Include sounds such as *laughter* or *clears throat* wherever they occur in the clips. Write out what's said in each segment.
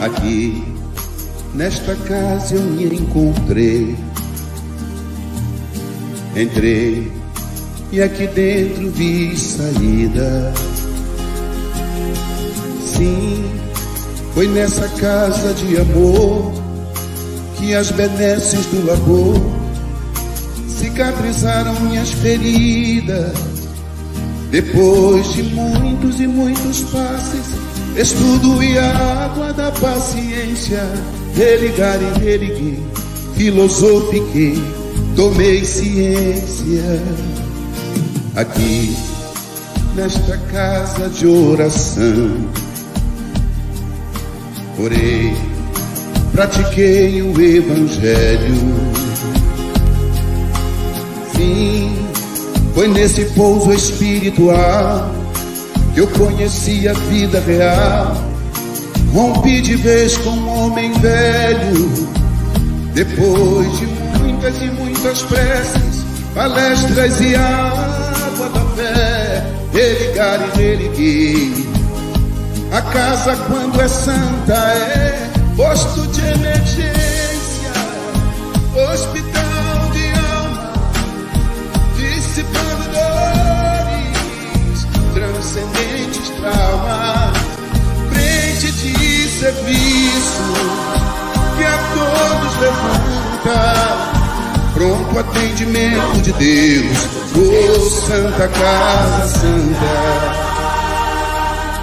Aqui, nesta casa eu me encontrei. Entrei e aqui dentro vi saída. Sim, foi nessa casa de amor que as benesses do labor cicatrizaram minhas feridas. Depois de muitos e muitos passes, estudo e a água da paciência, religar e religuei, filosofiquei, tomei ciência. Aqui, nesta casa de oração, orei, pratiquei o Evangelho. Sim, foi nesse pouso espiritual que eu conheci a vida real. Rompi de vez com um homem velho, depois de muitas e muitas preces, palestras e água da fé, religar e religuei. A casa, quando é santa, é posto de emergência, hospital transcendentes traumas, frente de serviço que a todos levanta. Pronto atendimento de Deus, oh Santa Casa Santa.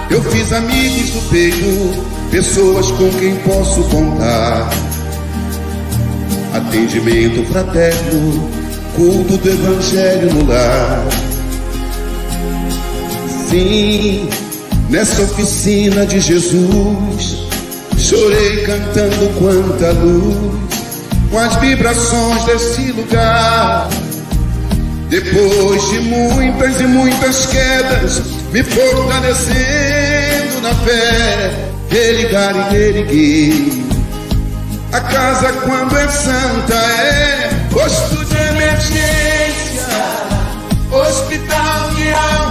Eu fiz amigos do peito, pessoas com quem posso contar. Atendimento fraterno, culto do Evangelho no lar. Nessa oficina de Jesus, chorei cantando quanta luz, com as vibrações desse lugar. Depois de muitas e muitas quedas, me fortalecendo na fé, religar e reerguer. A casa, quando é santa, é posto de emergência, hospital de alma,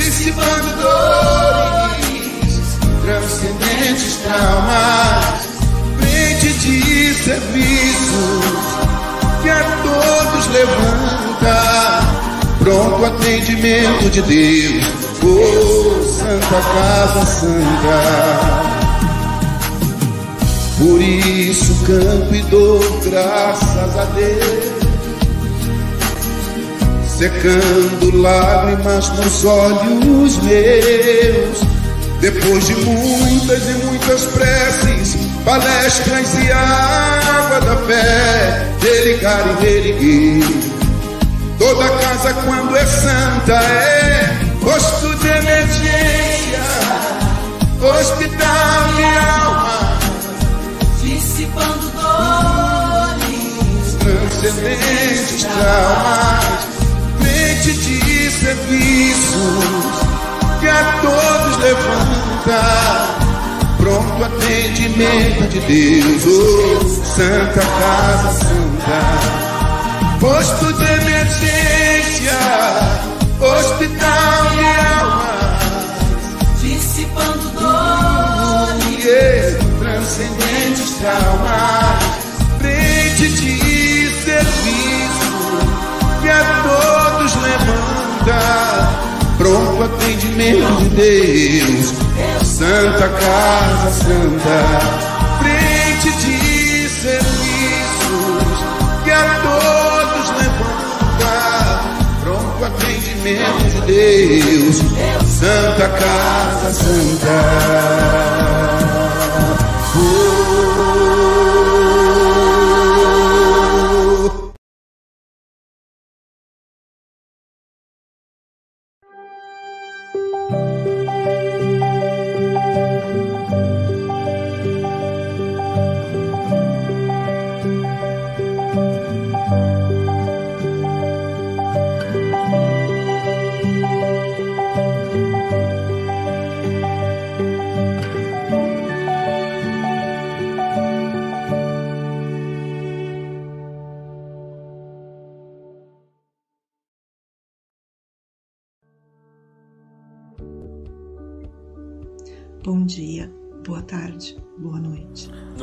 dissipando dores, transcendentes traumas, frente de serviços que a todos levanta, pronto atendimento de Deus, oh Santa Casa Santa. Por isso canto e dou graças a Deus, secando lágrimas nos olhos meus. Depois de muitas e muitas preces, palestras e água da fé, religar e reerguer. Toda casa, quando é santa, é posto de emergência, hospital de alma, dissipando dores, transcendentes traumas, de serviços que a todos levanta pronto atendimento de Deus, oh, Santa Casa Santa, posto de emergência, hospital de almas, dissipando dores, transcendentes traumas, frente de serviço que a todos levanta, pronto atendimento de Deus. Santa Casa Santa, frente de serviços que a todos levanta, pronto atendimento de Deus. Santa Casa Santa.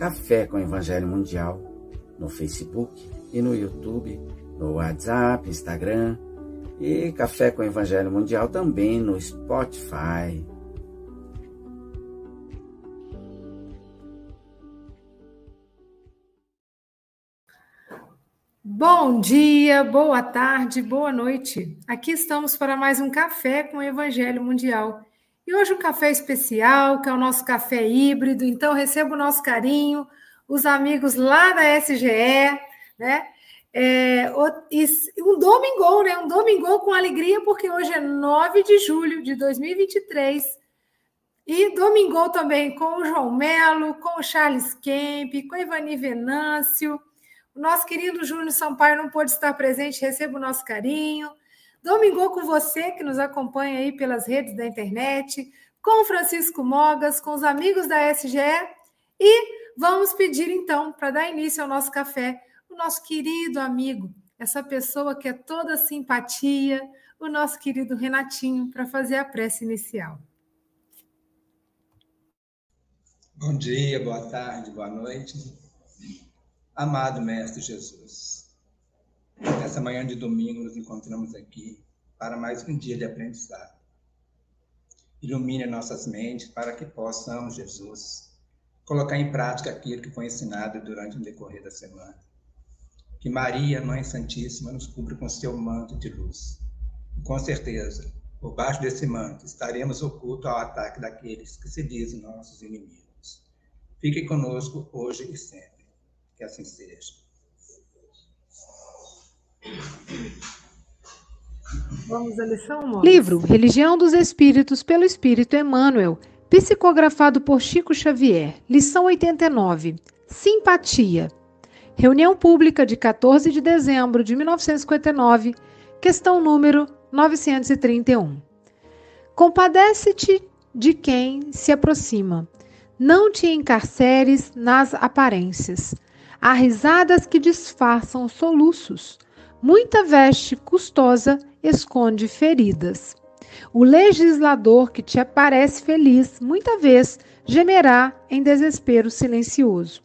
Café com Evangelho Mundial no Facebook e no YouTube, no WhatsApp, Instagram e Café com Evangelho Mundial também no Spotify. Bom dia, boa tarde, boa noite. Aqui estamos para mais um café com o Evangelho Mundial. E hoje um café especial, que é o nosso café híbrido. Então, recebo o nosso carinho, os amigos lá da SGE, né? É, um domingo, né? Um domingo com alegria, porque hoje é 9 de julho de 2023. E domingo também com o João Melo, com o Charles Kemp, com o Ivani Venâncio. O nosso querido Júnior Sampaio não pôde estar presente, receba o nosso carinho. Domingou com você que nos acompanha aí pelas redes da internet, com Francisco Mogas, com os amigos da SGE e vamos pedir então, para dar início ao nosso café, o nosso querido amigo, essa pessoa que é toda simpatia, o nosso querido Renatinho, para fazer a prece inicial. Bom dia, boa tarde, boa noite. Amado Mestre Jesus, Nessa manhã de domingo, nos encontramos aqui para mais um dia de aprendizado. Ilumine nossas mentes para que possamos, Jesus, colocar em prática aquilo que foi ensinado durante o decorrer da semana. Que Maria, Mãe Santíssima, nos cubra com seu manto de luz. E com certeza, por baixo desse manto, estaremos ocultos ao ataque daqueles que se dizem nossos inimigos. Fique conosco hoje e sempre. Que assim seja. Vamos à lição, Livro Religião dos Espíritos pelo Espírito Emmanuel, psicografado por Chico Xavier. Lição 89. Simpatia. Reunião pública de 14 de dezembro de 1959, questão número 931. Compadece-te de quem se aproxima. Não te encarceres nas aparências. Há risadas que disfarçam soluços Muita veste custosa esconde feridas. O legislador que te aparece feliz, muita vez gemerá em desespero silencioso.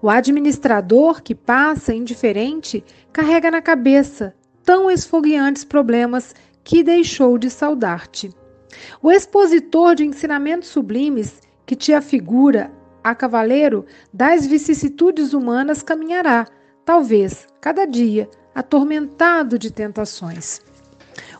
O administrador que passa indiferente carrega na cabeça tão esfogueantes problemas que deixou de saudar-te. O expositor de ensinamentos sublimes que te afigura a cavaleiro das vicissitudes humanas caminhará, talvez, cada dia, atormentado de tentações.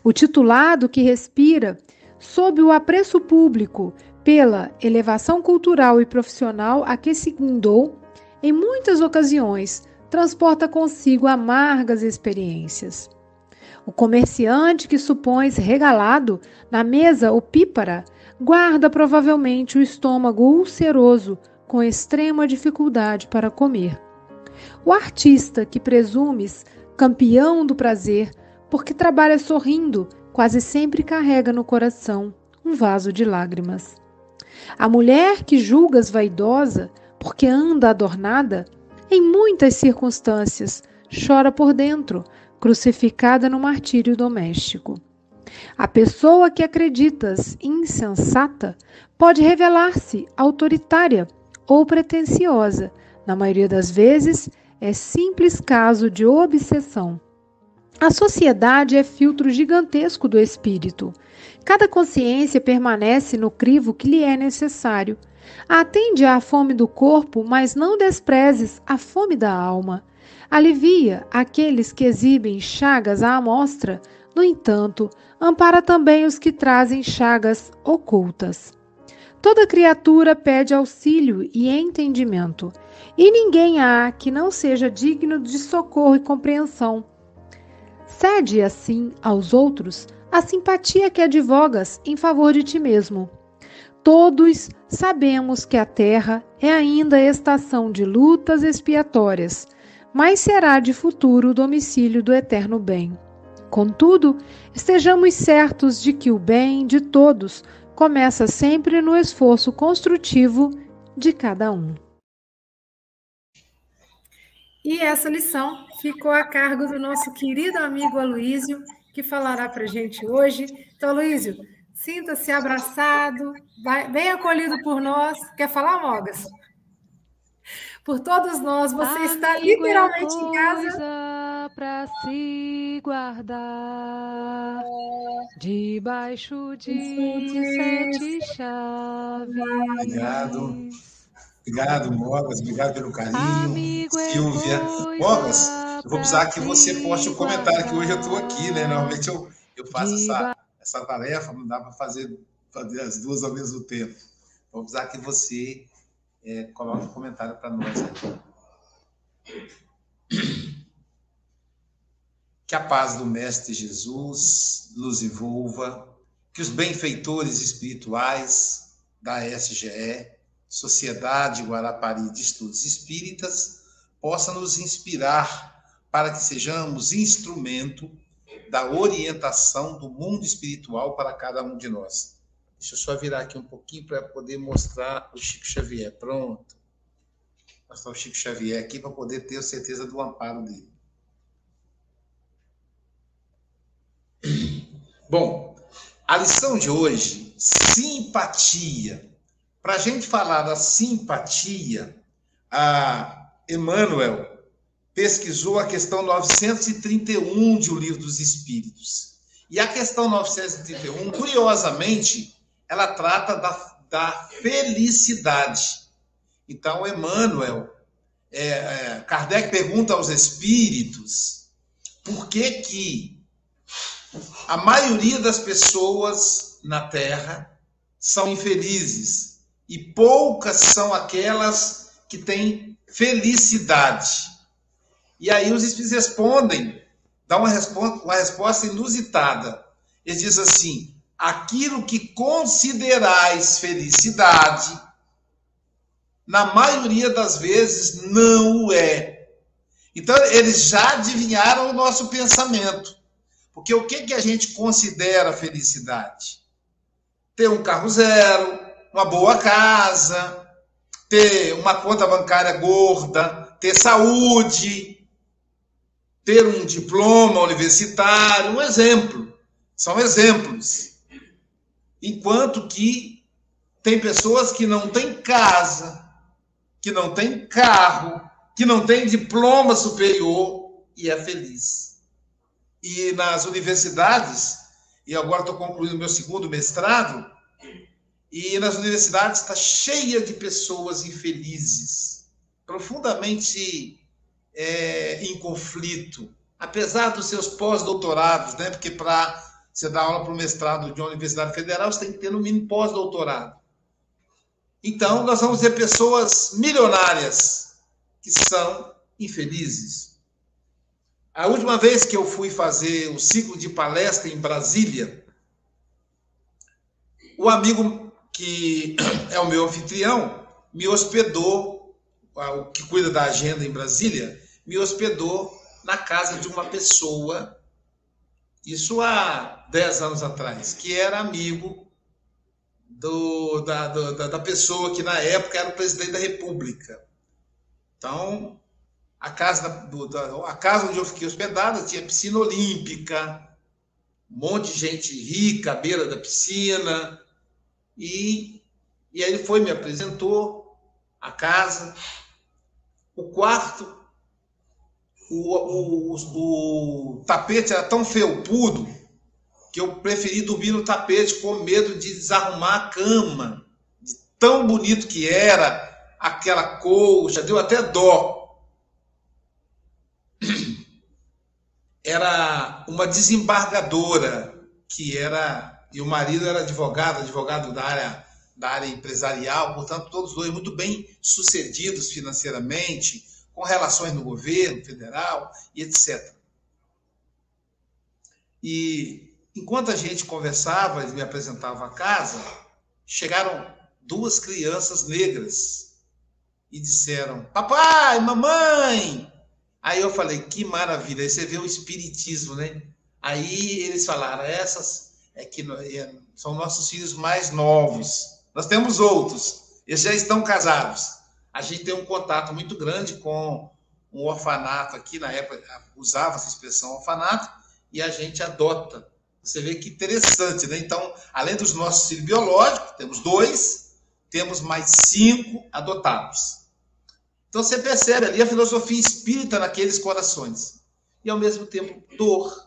O titulado que respira sob o apreço público pela elevação cultural e profissional a que se guindou, em muitas ocasiões transporta consigo amargas experiências. O comerciante que supões regalado na mesa opípara guarda provavelmente o estômago ulceroso com extrema dificuldade para comer. O artista que presumes campeão do prazer, porque trabalha sorrindo, quase sempre carrega no coração um vaso de lágrimas. A mulher que julgas vaidosa, porque anda adornada, em muitas circunstâncias chora por dentro, crucificada no martírio doméstico. A pessoa que acreditas insensata pode revelar-se autoritária ou pretensiosa, na maioria das vezes é simples caso de obsessão. A sociedade é filtro gigantesco do espírito. Cada consciência permanece no crivo que lhe é necessário. Atende à fome do corpo, mas não desprezes a fome da alma. Alivia aqueles que exibem chagas à amostra, no entanto, ampara também os que trazem chagas ocultas. Toda criatura pede auxílio e entendimento, e ninguém há que não seja digno de socorro e compreensão. Cede, assim, aos outros a simpatia que advogas em favor de ti mesmo. Todos sabemos que a Terra é ainda estação de lutas expiatórias, mas será de futuro o domicílio do eterno bem. Contudo, estejamos certos de que o bem de todos começa sempre no esforço construtivo de cada um. E essa lição ficou a cargo do nosso querido amigo Aloísio, que falará para a gente hoje. Então, Aloísio, sinta-se abraçado, bem acolhido por nós. Quer falar, Mogas? Por todos nós, você Amigo está literalmente em casa. Para se guardar debaixo de sete chaves. Obrigado. Obrigado, Mogas. Obrigado pelo carinho. Amigo é Silvia. Mogas, eu vou precisar que você poste um comentário, que hoje eu estou aqui, né? Normalmente eu, eu faço essa, essa tarefa, não dá para fazer, fazer as duas ao mesmo tempo. Vou precisar que você é, coloque um comentário para nós aqui. Que a paz do Mestre Jesus nos envolva, que os benfeitores espirituais da SGE Sociedade Guarapari de Estudos Espíritas, possa nos inspirar para que sejamos instrumento da orientação do mundo espiritual para cada um de nós. Deixa eu só virar aqui um pouquinho para poder mostrar o Chico Xavier. Pronto. Mostrar o Chico Xavier aqui para poder ter certeza do amparo dele. Bom, a lição de hoje, simpatia. Para a gente falar da simpatia, a Emmanuel pesquisou a questão 931 de O Livro dos Espíritos. E a questão 931, curiosamente, ela trata da, da felicidade. Então, Emmanuel, é, é, Kardec pergunta aos espíritos por que que a maioria das pessoas na Terra são infelizes e poucas são aquelas que têm felicidade. E aí os espíritos respondem, dão uma resposta, uma resposta inusitada. Eles dizem assim: aquilo que considerais felicidade, na maioria das vezes não o é. Então, eles já adivinharam o nosso pensamento. Porque o que, que a gente considera felicidade? Ter um carro zero, uma boa casa, ter uma conta bancária gorda, ter saúde, ter um diploma universitário, um exemplo. São exemplos. Enquanto que tem pessoas que não têm casa, que não têm carro, que não têm diploma superior e é feliz. E nas universidades, e agora estou concluindo meu segundo mestrado, e nas universidades está cheia de pessoas infelizes, profundamente é, em conflito, apesar dos seus pós-doutorados, né? Porque para você dar aula para o mestrado de uma universidade federal, você tem que ter no mínimo pós-doutorado. Então, nós vamos ter pessoas milionárias que são infelizes. A última vez que eu fui fazer o ciclo de palestra em Brasília, o amigo que é o meu anfitrião, me hospedou, o que cuida da agenda em Brasília, me hospedou na casa de uma pessoa, isso há 10 anos atrás, que era amigo do, da, da, da pessoa que na época era o presidente da República. Então, a casa, do, da, a casa onde eu fiquei hospedado tinha piscina olímpica, um monte de gente rica à beira da piscina, e, e aí ele foi, me apresentou a casa, o quarto, o, o, o tapete era tão felpudo que eu preferi dormir no tapete com medo de desarrumar a cama, de tão bonito que era aquela colcha, deu até dó. Era uma desembargadora que era e o marido era advogado, advogado da área, da área empresarial, portanto, todos dois muito bem sucedidos financeiramente, com relações no governo federal e etc. E enquanto a gente conversava, ele me apresentava a casa, chegaram duas crianças negras e disseram: Papai, mamãe. Aí eu falei: Que maravilha. Aí você vê o espiritismo, né? Aí eles falaram: Essas é que é, são nossos filhos mais novos. Nós temos outros, eles já estão casados. A gente tem um contato muito grande com um orfanato aqui, na época usava essa expressão orfanato, e a gente adota. Você vê que interessante, né? Então, além dos nossos filhos biológicos, temos dois, temos mais cinco adotados. Então você percebe ali a filosofia espírita naqueles corações. E ao mesmo tempo dor,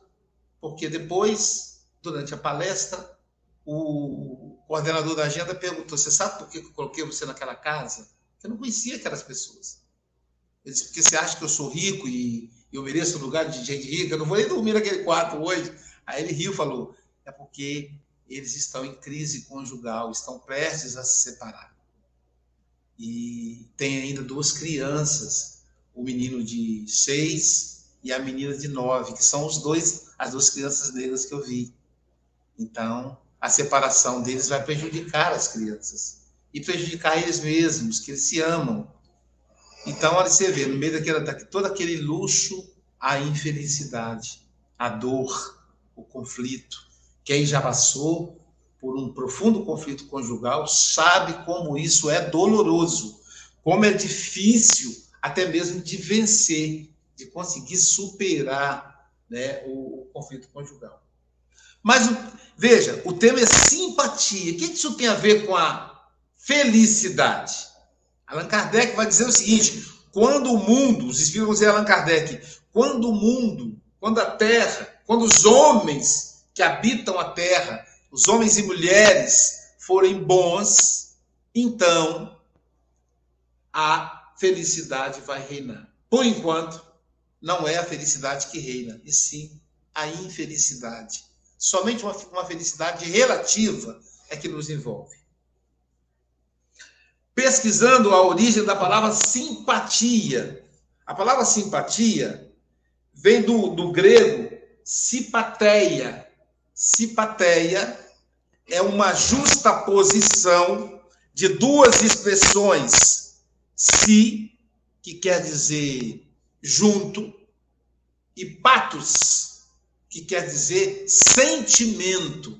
porque depois, durante a palestra, o coordenador da agenda perguntou: Você sabe por que eu coloquei você naquela casa? Eu não conhecia aquelas pessoas. Ele disse: Porque você acha que eu sou rico e eu mereço um lugar de gente rica? Eu não vou nem dormir naquele quarto hoje. Aí ele riu e falou: É porque eles estão em crise conjugal, estão prestes a se separar. E tem ainda duas crianças, o menino de seis e a menina de nove, que são os dois, as duas crianças negras que eu vi. Então, a separação deles vai prejudicar as crianças e prejudicar eles mesmos, que eles se amam. Então, olha você vê, no meio daquela, da, todo aquele luxo, a infelicidade, a dor, o conflito. Quem já passou por um profundo conflito conjugal sabe como isso é doloroso, como é difícil até mesmo de vencer, de conseguir superar né, o, o conflito conjugal. Mas veja, o tema é simpatia. O que isso tem a ver com a felicidade? Allan Kardec vai dizer o seguinte: quando o mundo, os espíritos vão dizer Allan Kardec, quando o mundo, quando a terra, quando os homens que habitam a terra, os homens e mulheres forem bons, então a felicidade vai reinar. Por enquanto, não é a felicidade que reina, e sim a infelicidade. Somente uma, uma felicidade relativa é que nos envolve. Pesquisando a origem da palavra simpatia. A palavra simpatia vem do, do grego simpateia. Simpateia é uma justa posição de duas expressões. Si, que quer dizer junto, e patos, que quer dizer sentimento.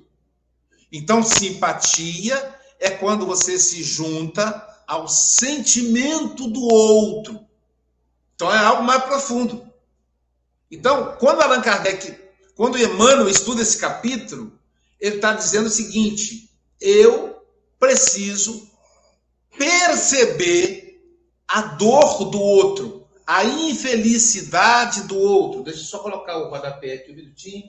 Então, simpatia é quando você se junta ao sentimento do outro. Então, é algo mais profundo. Então, quando Allan Kardec, quando Emmanuel estuda esse capítulo, ele está dizendo o seguinte: eu preciso perceber a dor do outro a infelicidade do outro. Deixa eu só colocar o rodapé aqui um minutinho.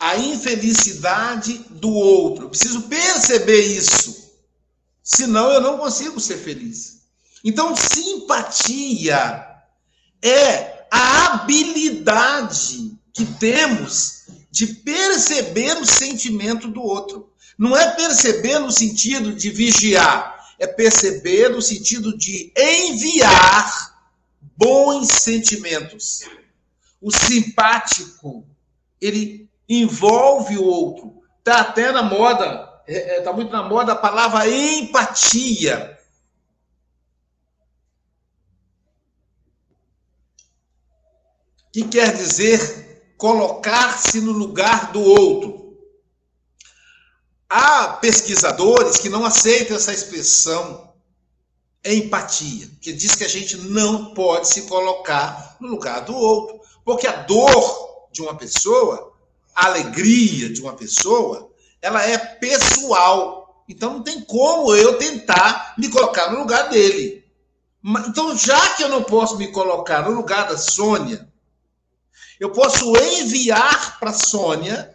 A infelicidade do outro. Eu preciso perceber isso. Senão eu não consigo ser feliz. Então, simpatia é a habilidade que temos de perceber o sentimento do outro. Não é perceber no sentido de vigiar, é perceber no sentido de enviar bons sentimentos. O simpático, ele envolve o outro. Está até na moda, é, é tá muito na moda a palavra empatia. Que quer dizer colocar-se no lugar do outro. Há pesquisadores que não aceitam essa expressão empatia, que diz que a gente não pode se colocar no lugar do outro, porque a dor de uma pessoa, a alegria de uma pessoa, ela é pessoal. Então não tem como eu tentar me colocar no lugar dele. Então, já que eu não posso me colocar no lugar da Sônia, eu posso enviar para Sônia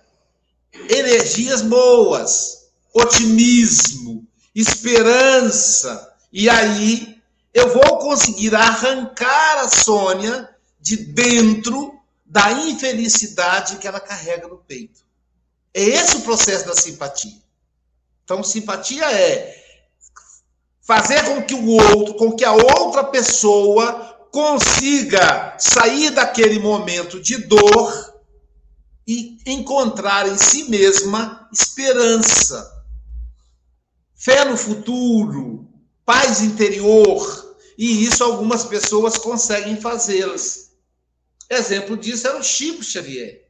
energias boas, otimismo, esperança. E aí eu vou conseguir arrancar a Sônia de dentro da infelicidade que ela carrega no peito. É esse o processo da simpatia. Então, simpatia é fazer com que o outro, com que a outra pessoa consiga sair daquele momento de dor e encontrar em si mesma esperança, fé no futuro, paz interior, e isso algumas pessoas conseguem fazê-las. Exemplo disso era o Chico Xavier.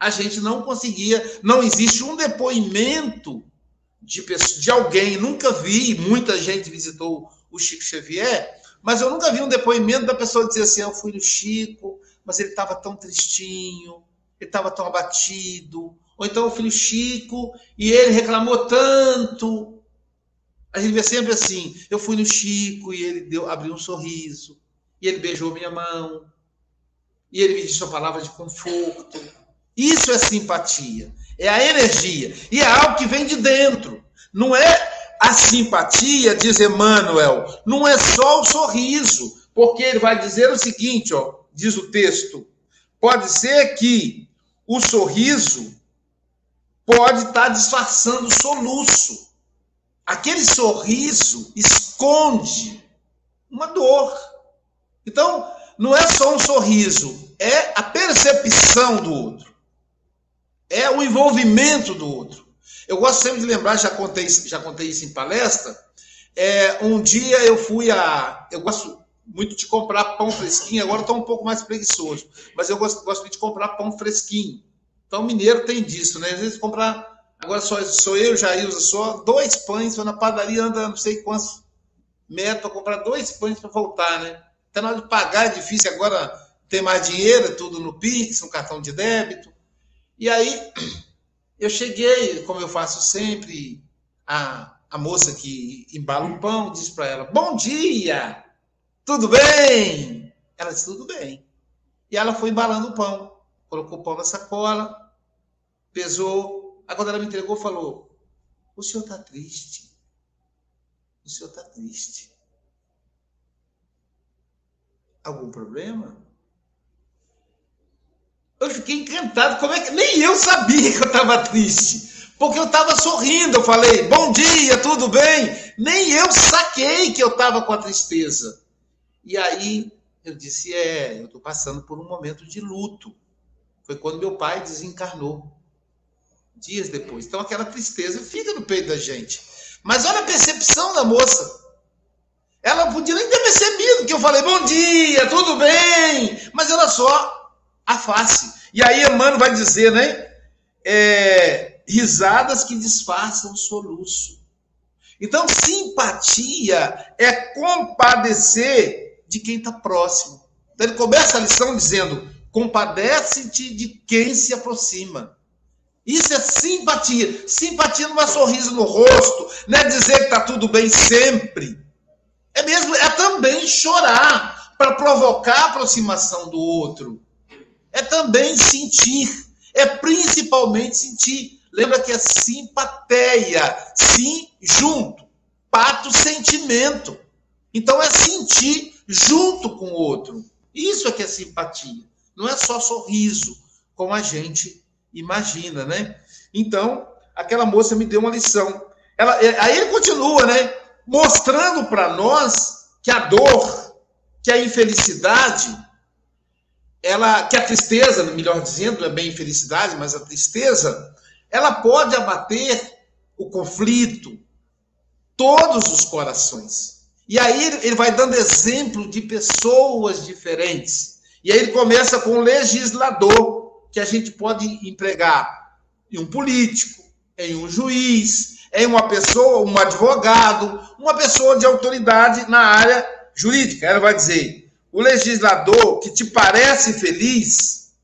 A gente não conseguia, não existe um depoimento de, de alguém, nunca vi, muita gente visitou o Chico Xavier, mas eu nunca vi um depoimento da pessoa dizer assim: eu fui no Chico, mas ele estava tão tristinho, ele estava tão abatido. Ou então o filho Chico e ele reclamou tanto. A gente vê sempre assim: eu fui no Chico e ele deu, abriu um sorriso, e ele beijou minha mão, e ele me disse uma palavra de conforto. Isso é simpatia, é a energia, e é algo que vem de dentro. Não é a simpatia, diz Emmanuel, não é só o sorriso, porque ele vai dizer o seguinte, ó, diz o texto: pode ser que o sorriso pode estar disfarçando o soluço. Aquele sorriso esconde uma dor. Então, não é só um sorriso, é a percepção do outro. É o envolvimento do outro. Eu gosto sempre de lembrar, já contei, já contei isso em palestra. É, um dia eu fui a. Eu gosto muito de comprar pão fresquinho, agora estou um pouco mais preguiçoso, mas eu gosto, gosto de comprar pão fresquinho. Então, mineiro tem disso, né? Às vezes comprar. Agora só sou eu, uso só dois pães, vou na padaria, anda não sei quantos metros para comprar dois pães para voltar, né? Até na hora de pagar é difícil, agora tem mais dinheiro, é tudo no Pix, no cartão de débito. E aí eu cheguei, como eu faço sempre, a, a moça que embala o pão diz para ela: Bom dia, tudo bem? Ela disse: Tudo bem. E ela foi embalando o pão, colocou o pão na sacola, pesou. Aí quando ela me entregou, falou: O senhor está triste. O senhor está triste. Algum problema? Eu fiquei encantado. Como é que nem eu sabia que eu estava triste? Porque eu estava sorrindo. Eu falei, bom dia, tudo bem? Nem eu saquei que eu estava com a tristeza. E aí eu disse, é, eu estou passando por um momento de luto. Foi quando meu pai desencarnou. Dias depois. Então aquela tristeza fica no peito da gente. Mas olha a percepção da moça. Ela podia nem ter percebido que eu falei, bom dia, tudo bem? Mas ela só a face. E aí Emmanuel vai dizer, né? É, risadas que disfarçam soluço. Então, simpatia é compadecer de quem está próximo. Então, ele começa a lição dizendo: compadece-te de quem se aproxima. Isso é simpatia. Simpatia não é sorriso no rosto, não é dizer que está tudo bem sempre. É mesmo, é também chorar para provocar a aproximação do outro é também sentir, é principalmente sentir. Lembra que é simpatia, sim junto, pato sentimento. Então é sentir junto com o outro. Isso é que é simpatia. Não é só sorriso, como a gente imagina, né? Então, aquela moça me deu uma lição. Ela, é, aí ele continua, né? Mostrando para nós que a dor, que a infelicidade, ela que a tristeza, melhor dizendo, é bem infelicidade, mas a tristeza, ela pode abater o conflito, todos os corações. E aí ele vai dando exemplo de pessoas diferentes. E aí ele começa com o legislador, que a gente pode empregar em um político, em um juiz, em uma pessoa, um advogado, uma pessoa de autoridade na área jurídica. Ela vai dizer: o legislador que te parece feliz,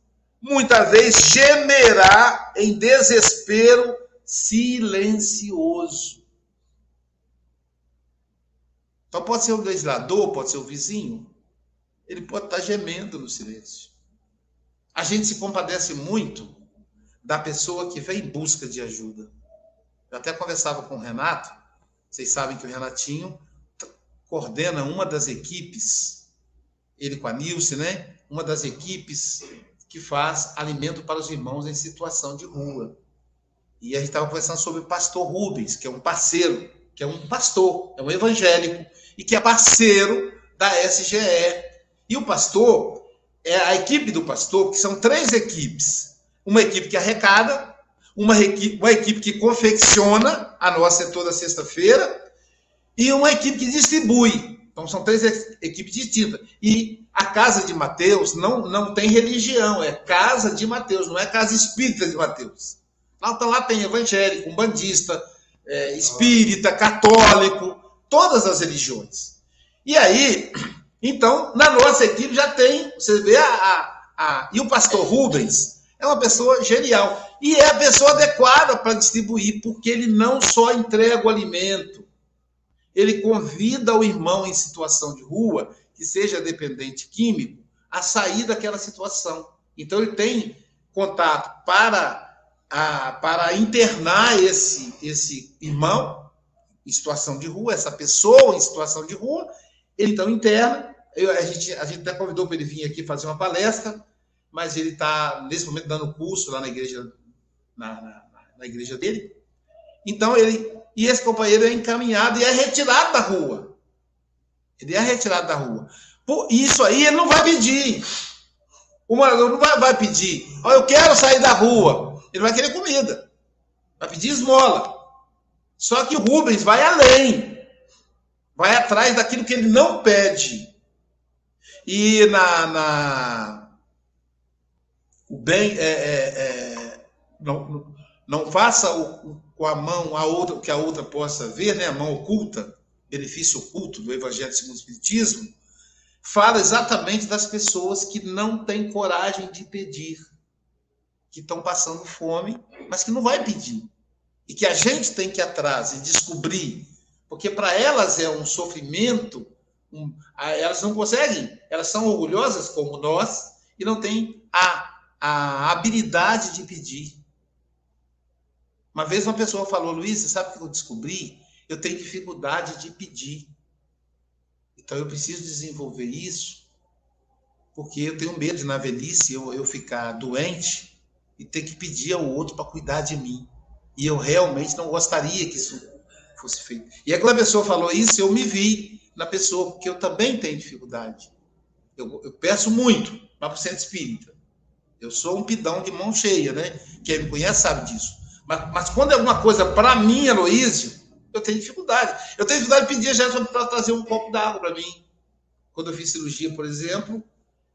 muitas vezes gemerá em desespero silencioso. Então pode ser o legislador, pode ser o vizinho, ele pode estar gemendo no silêncio. A gente se compadece muito da pessoa que vem em busca de ajuda. Eu até conversava com o Renato, vocês sabem que o Renatinho coordena uma das equipes ele com a Nilce, né? Uma das equipes que faz alimento para os irmãos em situação de rua. E a gente estava conversando sobre o pastor Rubens, que é um parceiro, que é um pastor, é um evangélico, e que é parceiro da SGE. E o pastor, é a equipe do pastor, que são três equipes. uma equipe que arrecada, uma equipe, uma equipe que confecciona, a nossa é toda sexta-feira, e uma equipe que distribui. Então são três equipes distintas. E a casa de Mateus não, não tem religião, é casa de Mateus, não é casa espírita de Mateus. Lá, então, lá tem evangélico, umbandista, é, espírita, católico, todas as religiões. E aí, então, na nossa equipe já tem, você vê a, a, a e o pastor Rubens é uma pessoa genial e é a pessoa adequada para distribuir, porque ele não só entrega o alimento, ele convida o irmão em situação de rua, que seja dependente químico, a sair daquela situação. Então ele tem contato para a, para internar esse esse irmão em situação de rua, essa pessoa em situação de rua, ele então interna. Eu, a, gente, a gente até convidou para ele vir aqui fazer uma palestra, mas ele está, nesse momento, dando curso lá na igreja, na, na, na igreja dele. Então, ele. E esse companheiro é encaminhado e é retirado da rua. Ele é retirado da rua. Por isso aí ele não vai pedir. O morador não vai, vai pedir. Oh, eu quero sair da rua. Ele vai querer comida. Vai pedir esmola. Só que o Rubens vai além. Vai atrás daquilo que ele não pede. E na. na o bem é, é, é não, não faça o, com a mão a outra, que a outra possa ver, né? a mão oculta, benefício oculto do Evangelho segundo o Espiritismo, fala exatamente das pessoas que não têm coragem de pedir, que estão passando fome, mas que não vai pedir e que a gente tem que ir atrás e descobrir, porque para elas é um sofrimento, um, elas não conseguem, elas são orgulhosas como nós e não têm a, a habilidade de pedir. Uma vez uma pessoa falou, Luiz, você sabe o que eu descobri? Eu tenho dificuldade de pedir. Então eu preciso desenvolver isso, porque eu tenho medo de na velhice eu, eu ficar doente e ter que pedir ao outro para cuidar de mim. E eu realmente não gostaria que isso fosse feito. E aí, quando a pessoa falou isso, eu me vi na pessoa, porque eu também tenho dificuldade. Eu, eu peço muito, mas para o centro espírita. Eu sou um pidão de mão cheia, né? Quem me conhece sabe disso. Mas, mas quando é alguma coisa para mim, Aloísio, eu tenho dificuldade. Eu tenho dificuldade de pedir a gente para trazer um copo d'água para mim. Quando eu fiz cirurgia, por exemplo,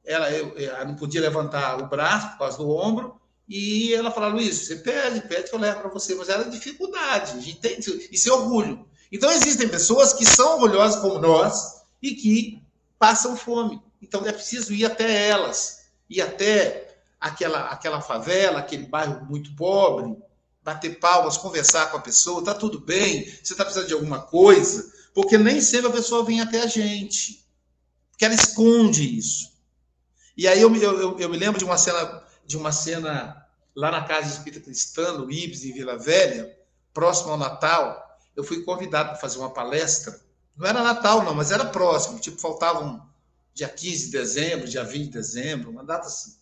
ela, eu, eu não podia levantar o braço por causa do ombro, e ela fala, Luiz, você pede, pede que eu levo para você, mas era dificuldade, a gente tem isso é orgulho. Então existem pessoas que são orgulhosas como nós e que passam fome. Então é preciso ir até elas, ir até aquela, aquela favela, aquele bairro muito pobre, bater palmas, conversar com a pessoa, está tudo bem, você está precisando de alguma coisa, porque nem sempre a pessoa vem até a gente, porque ela esconde isso. E aí eu, eu, eu me lembro de uma cena de uma cena lá na Casa Espírita Cristã, no Ibis, em Vila Velha, próximo ao Natal. Eu fui convidado para fazer uma palestra. Não era Natal, não, mas era próximo. Tipo, faltavam dia 15 de dezembro, dia 20 de dezembro, uma data assim.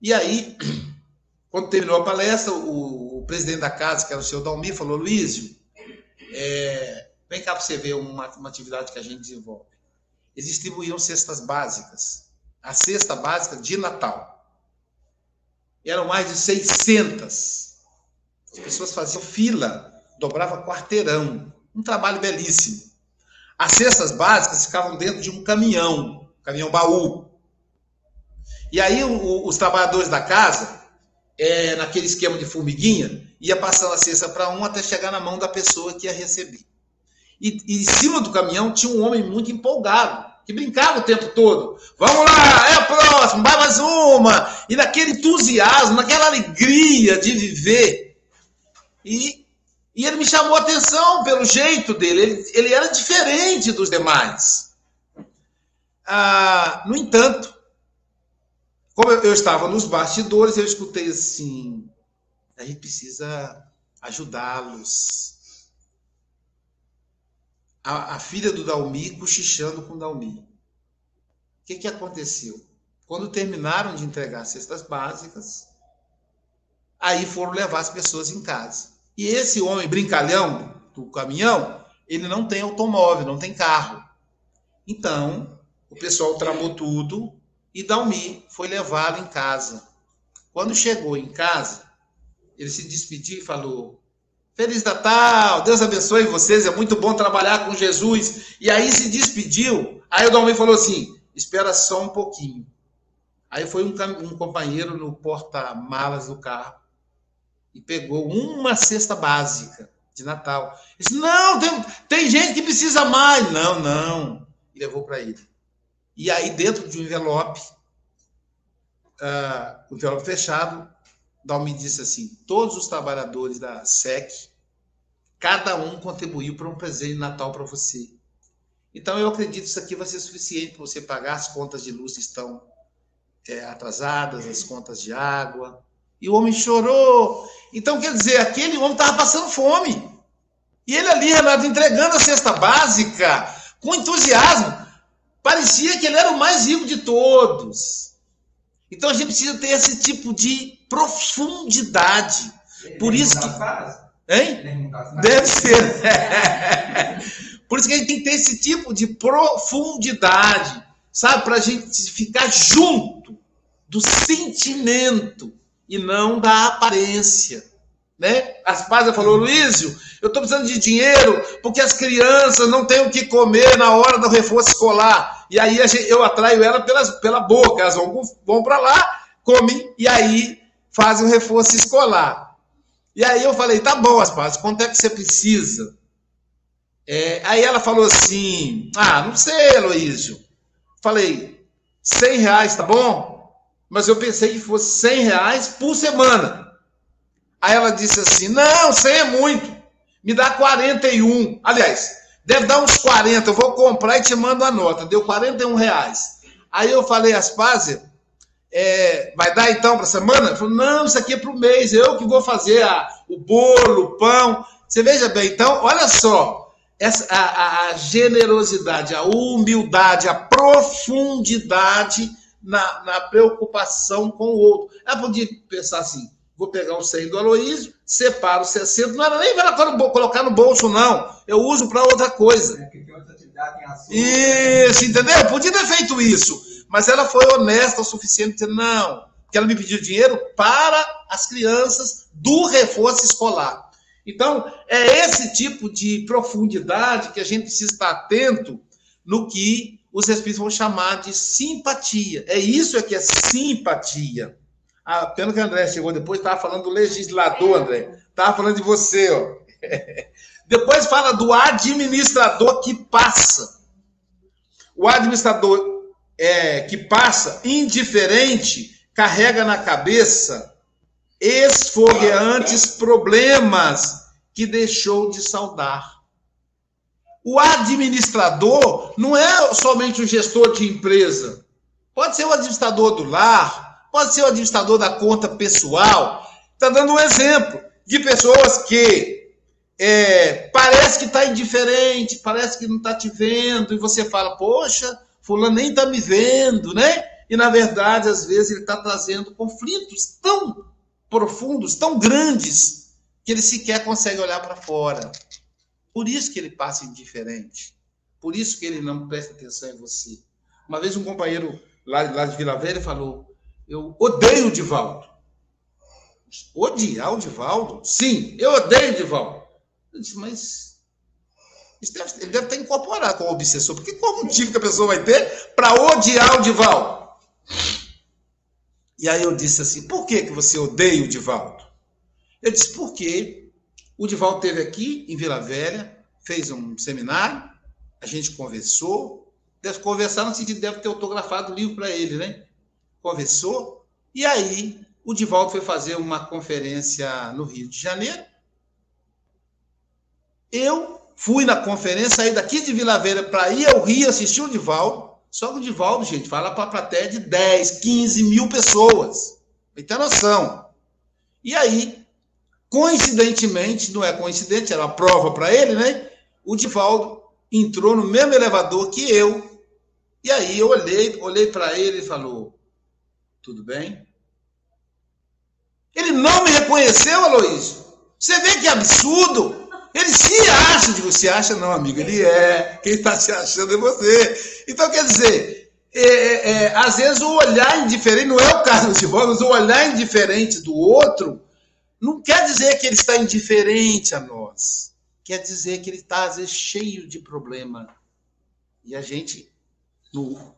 E aí, *clears throat* quando terminou a palestra, o presidente da casa, que era o senhor Dalmir, falou: Luísio, é, vem cá para você ver uma, uma atividade que a gente desenvolve. Eles distribuíam cestas básicas. A cesta básica de Natal eram mais de 600. As pessoas faziam fila, dobrava quarteirão. Um trabalho belíssimo. As cestas básicas ficavam dentro de um caminhão, caminhão baú. E aí o, os trabalhadores da casa, é, naquele esquema de formiguinha, ia passando a cesta para um até chegar na mão da pessoa que ia receber. E, e em cima do caminhão tinha um homem muito empolgado que brincava o tempo todo. Vamos lá, é a próxima, vai mais uma. E naquele entusiasmo, naquela alegria de viver. E, e ele me chamou a atenção pelo jeito dele. Ele, ele era diferente dos demais. Ah, no entanto, como eu, eu estava nos bastidores, eu escutei assim: a gente precisa ajudá-los a, a filha do Dalmi cochichando com o Dalmi. O que, que aconteceu? Quando terminaram de entregar cestas básicas, aí foram levar as pessoas em casa. E esse homem brincalhão do caminhão, ele não tem automóvel, não tem carro. Então, o pessoal tramou tudo e Dalmi foi levado em casa. Quando chegou em casa, ele se despediu e falou: Feliz Natal, Deus abençoe vocês, é muito bom trabalhar com Jesus. E aí se despediu. Aí o Dalmir falou assim: Espera só um pouquinho. Aí foi um, um companheiro no porta-malas do carro e pegou uma cesta básica de Natal. Disse, não, tem, tem gente que precisa mais. Não, não. E levou para ele. E aí, dentro de um envelope, uh, envelope fechado, Dalmi disse assim: todos os trabalhadores da SEC, cada um contribuiu para um presente de Natal para você. Então, eu acredito que isso aqui vai ser suficiente para você pagar as contas de luz que estão é, atrasadas, as contas de água. E o homem chorou. Então, quer dizer, aquele homem estava passando fome. E ele ali, Renato, entregando a cesta básica, com entusiasmo. Parecia que ele era o mais rico de todos. Então a gente precisa ter esse tipo de profundidade. Por isso que. Hein? Deve ser. *laughs* Por isso que a gente tem que ter esse tipo de profundidade, sabe? Para a gente ficar junto do sentimento e não da aparência. Né? Aspásia falou, Luísio, eu estou precisando de dinheiro porque as crianças não têm o que comer na hora do reforço escolar. E aí eu atraio ela pelas, pela boca, elas vão, vão para lá, comem e aí fazem o reforço escolar. E aí eu falei, tá bom, Aspásia, quanto é que você precisa? É, aí ela falou assim, ah, não sei, Aloísio. Falei, 100 reais, tá bom? Mas eu pensei que fosse 100 reais por semana. Aí ela disse assim: Não, 100 é muito. Me dá 41. Aliás, deve dar uns 40. Eu vou comprar e te mando a nota. Deu 41 reais. Aí eu falei, Aspásia, é, vai dar então para semana? Falou, não, isso aqui é para o mês. Eu que vou fazer a, o bolo, o pão. Você veja bem, então, olha só. Essa, a, a generosidade, a humildade, a profundidade na, na preocupação com o outro. Ela podia pensar assim: vou pegar o 100 do Aloísio, separo 60, não era nem para colocar no bolso, não. Eu uso para outra coisa. Isso, entendeu? Podia ter feito isso. Mas ela foi honesta o suficiente dizer, não, porque ela me pediu dinheiro para as crianças do reforço escolar. Então, é esse tipo de profundidade que a gente precisa estar atento no que os espíritos vão chamar de simpatia. É isso é que é simpatia. Ah, pelo que o André chegou depois, estava falando do legislador, André. Estava falando de você, ó. *laughs* depois fala do administrador que passa. O administrador é, que passa, indiferente, carrega na cabeça esfogueantes problemas que deixou de saudar. O administrador não é somente o gestor de empresa. Pode ser o administrador do lar, pode ser o administrador da conta pessoal. Está dando um exemplo de pessoas que é, parece que está indiferente, parece que não está te vendo, e você fala, poxa, fulano nem está me vendo, né? E na verdade, às vezes, ele está trazendo conflitos tão profundos, tão grandes, que ele sequer consegue olhar para fora. Por isso que ele passa indiferente. Por isso que ele não presta atenção em você. Uma vez um companheiro lá, lá de Vila Velha falou: eu odeio o Divaldo. Odiar o Divaldo? Sim, eu odeio o Divaldo. Eu disse, mas deve, ele deve estar incorporado com o obsessor, porque qual motivo que a pessoa vai ter para odiar o Divaldo? E aí eu disse assim, por que, que você odeia o Divaldo? Ele disse, porque o Divaldo esteve aqui em Vila Velha, fez um seminário, a gente conversou, deve conversar no sentido de deve ter autografado o livro para ele, né? Conversou, e aí o Divaldo foi fazer uma conferência no Rio de Janeiro. Eu fui na conferência, saí daqui de Vila Velha para ir ao Rio assistir o Divaldo. Só que o Divaldo, gente, fala para a plateia de 10, 15 mil pessoas. Tem ter noção. E aí, coincidentemente, não é coincidente, era uma prova para ele, né? O Divaldo entrou no mesmo elevador que eu. E aí eu olhei, olhei para ele e falou: tudo bem? Ele não me reconheceu, Aloysio. Você vê que absurdo. Ele se acha de você, acha não, amigo. Ele é. Quem está se achando é você. Então, quer dizer, é, é, é, às vezes o olhar indiferente, não é o caso de Bogas, o olhar indiferente do outro não quer dizer que ele está indiferente a nós. Quer dizer que ele está, às vezes, cheio de problema. E a gente, no,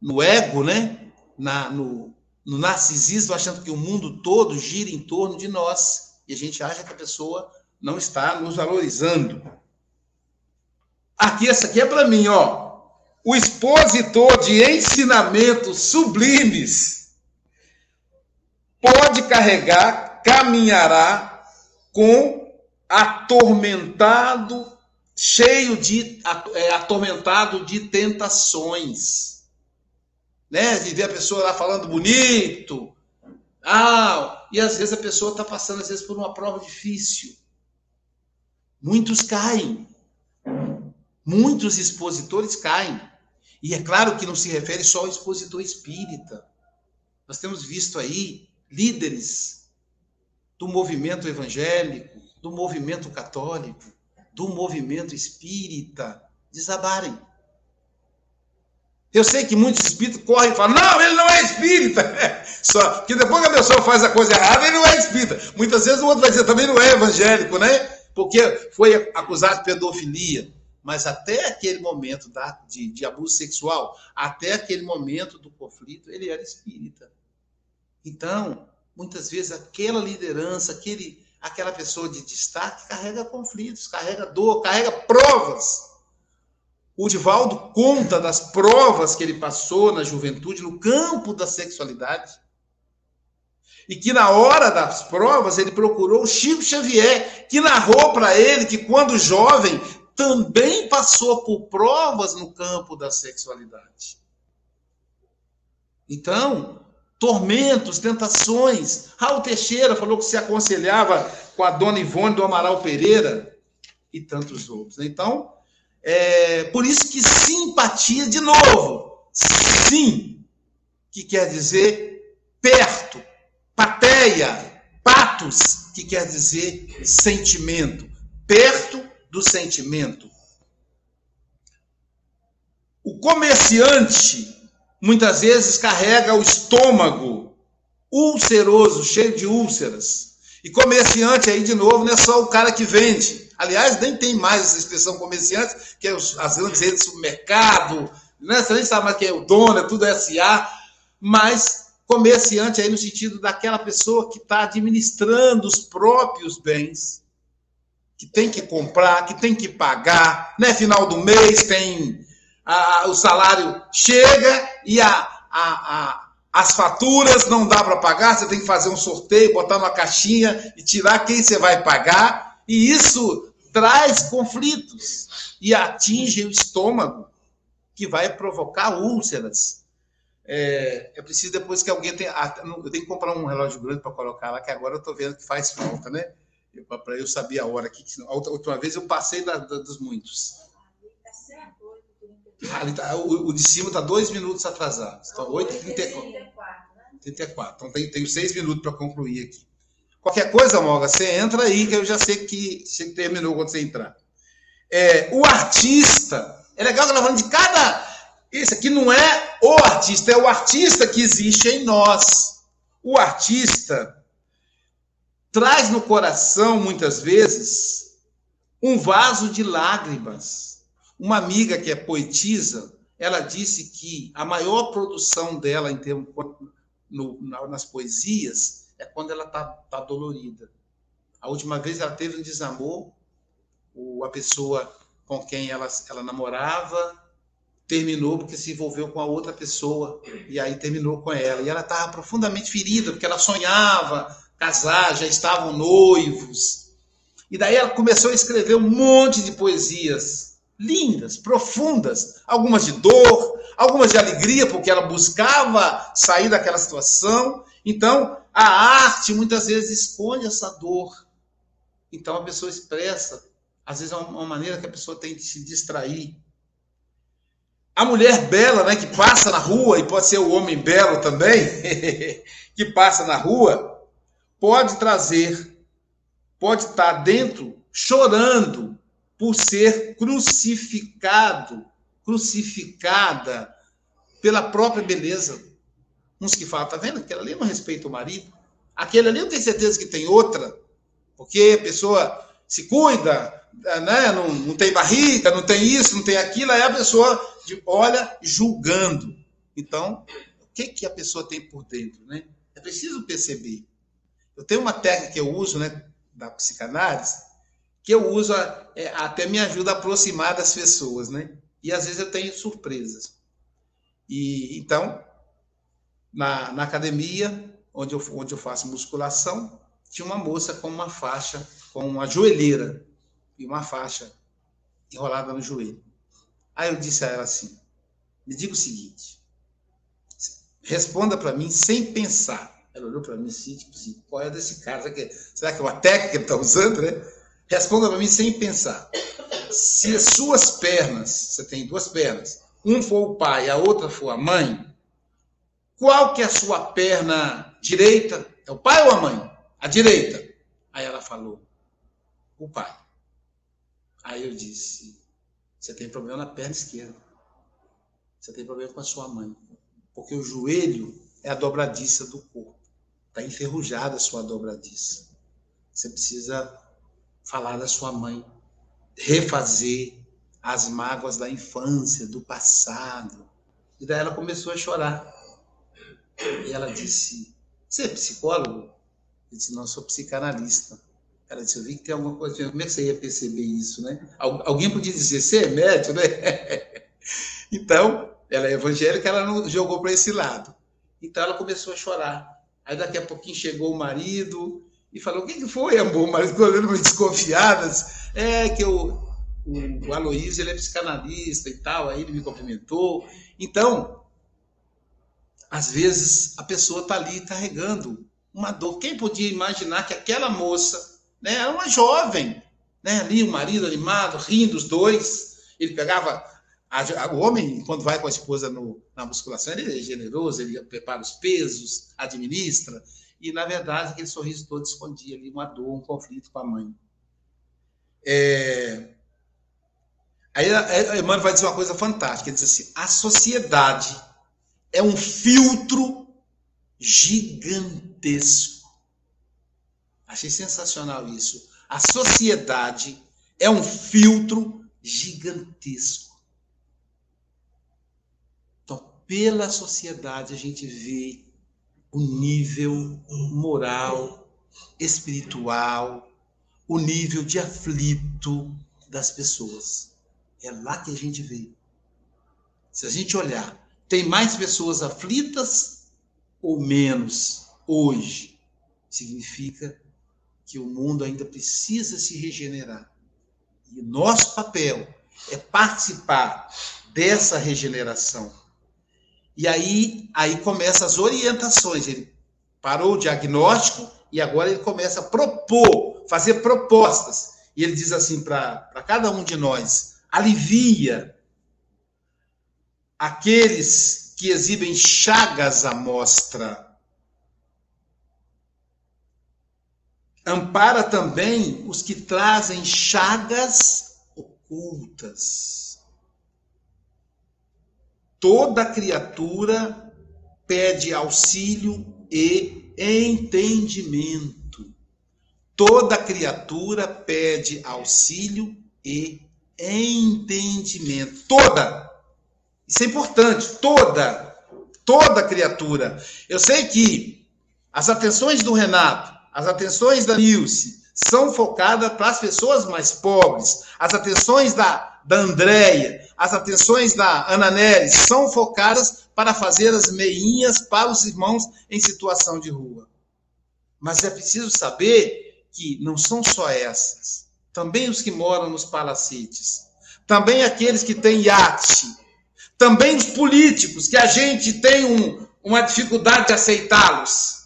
no ego, né? Na, no, no narcisismo, achando que o mundo todo gira em torno de nós. E a gente acha que a pessoa não está nos valorizando. Aqui, essa aqui é para mim, ó o expositor de ensinamentos sublimes pode carregar, caminhará com atormentado, cheio de é, atormentado de tentações. Né? De ver a pessoa lá falando bonito. Ah, e às vezes a pessoa está passando, às vezes, por uma prova difícil. Muitos caem. Muitos expositores caem. E é claro que não se refere só ao expositor espírita. Nós temos visto aí líderes do movimento evangélico, do movimento católico, do movimento espírita desabarem. Eu sei que muitos espíritos correm e falam: não, ele não é espírita. *laughs* Só que depois que a pessoa faz a coisa errada, ele não é espírita. Muitas vezes o outro vai dizer também não é evangélico, né? Porque foi acusado de pedofilia mas até aquele momento da, de, de, abuso sexual, até aquele momento do conflito, ele era espírita. Então, muitas vezes, aquela liderança, aquele, aquela pessoa de destaque carrega conflitos, carrega dor, carrega provas. O Divaldo conta das provas que ele passou na juventude, no campo da sexualidade. E que na hora das provas ele procurou o Chico Xavier, que narrou para ele que quando jovem também passou por provas no campo da sexualidade. Então, tormentos, tentações. Raul Teixeira falou que se aconselhava com a dona Ivone do Amaral Pereira e tantos outros. Então, é, por isso que simpatia, de novo, sim, que quer dizer perto, pateia, patos, que quer dizer sentimento. Perto do sentimento. O comerciante muitas vezes carrega o estômago ulceroso, cheio de úlceras. E comerciante aí, de novo, não é só o cara que vende. Aliás, nem tem mais essa expressão comerciante, que é as grandes redes de supermercado, né? você nem sabe mais quem é o dono, é tudo SA, mas comerciante aí no sentido daquela pessoa que está administrando os próprios bens que tem que comprar, que tem que pagar, né? Final do mês tem a, o salário chega e a, a, a as faturas não dá para pagar, você tem que fazer um sorteio, botar numa caixinha e tirar quem você vai pagar, e isso traz conflitos e atinge o estômago, que vai provocar úlceras. É, é preciso depois que alguém tem. Eu tenho que comprar um relógio grande para colocar lá, que agora eu estou vendo que faz falta, né? para eu saber a hora aqui. A última vez eu passei da, da, dos muitos. Tá, o, o de cima está dois minutos atrasado. Está 8h34. 34. Então tem, tenho seis minutos para concluir aqui. Qualquer coisa, Moga, você entra aí, que eu já sei que você terminou quando você entrar. É, o artista. É legal que nós falando de cada. Esse aqui não é o artista, é o artista que existe em nós. O artista traz no coração, muitas vezes, um vaso de lágrimas. Uma amiga que é poetisa, ela disse que a maior produção dela em termos no, nas poesias é quando ela está tá dolorida. A última vez ela teve um desamor, a pessoa com quem ela, ela namorava terminou porque se envolveu com a outra pessoa e aí terminou com ela. E ela estava profundamente ferida porque ela sonhava casar, já estavam noivos. E daí ela começou a escrever um monte de poesias lindas, profundas, algumas de dor, algumas de alegria, porque ela buscava sair daquela situação. Então, a arte muitas vezes esconde essa dor. Então, a pessoa expressa, às vezes é uma maneira que a pessoa tem de se distrair. A mulher bela, né, que passa na rua, e pode ser o homem belo também, *laughs* que passa na rua, pode trazer, pode estar dentro chorando por ser crucificado, crucificada pela própria beleza. Uns que falam, tá vendo? Aquele ali não respeita o marido. Aquele ali eu tenho certeza que tem outra. Porque a pessoa se cuida, né? não, não tem barriga, não tem isso, não tem aquilo, aí a pessoa olha julgando. Então, o que, que a pessoa tem por dentro? Né? É preciso perceber. Eu tenho uma técnica que eu uso né, da psicanálise, que eu uso é, até me ajuda a aproximar das pessoas, né? E às vezes eu tenho surpresas. E então, na, na academia, onde eu, onde eu faço musculação, tinha uma moça com uma faixa, com uma joelheira e uma faixa enrolada no joelho. Aí eu disse a ela assim: me diga o seguinte, responda para mim sem pensar. Ela olhou para mim assim, tipo assim, qual é desse cara? Será que, será que é uma técnica que ele está usando, né? Responda para mim sem pensar. Se as suas pernas, você tem duas pernas, um for o pai, a outra for a mãe, qual que é a sua perna direita? É o pai ou a mãe? A direita. Aí ela falou, o pai. Aí eu disse, você tem problema na perna esquerda. Você tem problema com a sua mãe. Porque o joelho é a dobradiça do corpo. Está enferrujada a sua dobradiça. Você precisa falar da sua mãe, refazer as mágoas da infância, do passado. E daí ela começou a chorar. E ela disse: Você é psicólogo? Eu disse: Não, sou psicanalista. Ela disse: Eu vi que tem alguma coisa. Como é que você ia perceber isso, né? Alguém podia dizer: Você é médico, né? *laughs* então, ela é evangélica, ela não jogou para esse lado. Então ela começou a chorar. Aí daqui a pouquinho chegou o marido e falou: O que, foi, amor? O marido olhando meio desconfiadas. É que eu, o, o Aloysio ele é psicanalista e tal, aí ele me cumprimentou. Então, às vezes a pessoa está ali carregando uma dor. Quem podia imaginar que aquela moça, né, era uma jovem, né, ali o marido animado, rindo os dois, ele pegava o homem, quando vai com a esposa no, na musculação, ele é generoso, ele prepara os pesos, administra, e, na verdade, aquele sorriso todo escondia ali uma dor, um conflito com a mãe. É... Aí a Emmanuel vai dizer uma coisa fantástica, ele diz assim, a sociedade é um filtro gigantesco. Achei sensacional isso. A sociedade é um filtro gigantesco pela sociedade a gente vê o nível moral, espiritual, o nível de aflito das pessoas. É lá que a gente vê. Se a gente olhar, tem mais pessoas aflitas ou menos hoje? Significa que o mundo ainda precisa se regenerar. E nosso papel é participar dessa regeneração e aí, aí começa as orientações. Ele parou o diagnóstico e agora ele começa a propor, fazer propostas. E ele diz assim para cada um de nós: alivia aqueles que exibem chagas à mostra. Ampara também os que trazem chagas ocultas. Toda criatura pede auxílio e entendimento. Toda criatura pede auxílio e entendimento. Toda. Isso é importante. Toda. Toda criatura. Eu sei que as atenções do Renato, as atenções da Nilce, são focadas para as pessoas mais pobres. As atenções da, da Andréia, as atenções da Ana Neres são focadas para fazer as meinhas para os irmãos em situação de rua. Mas é preciso saber que não são só essas. Também os que moram nos palacetes. Também aqueles que têm iate. Também os políticos, que a gente tem um, uma dificuldade de aceitá-los.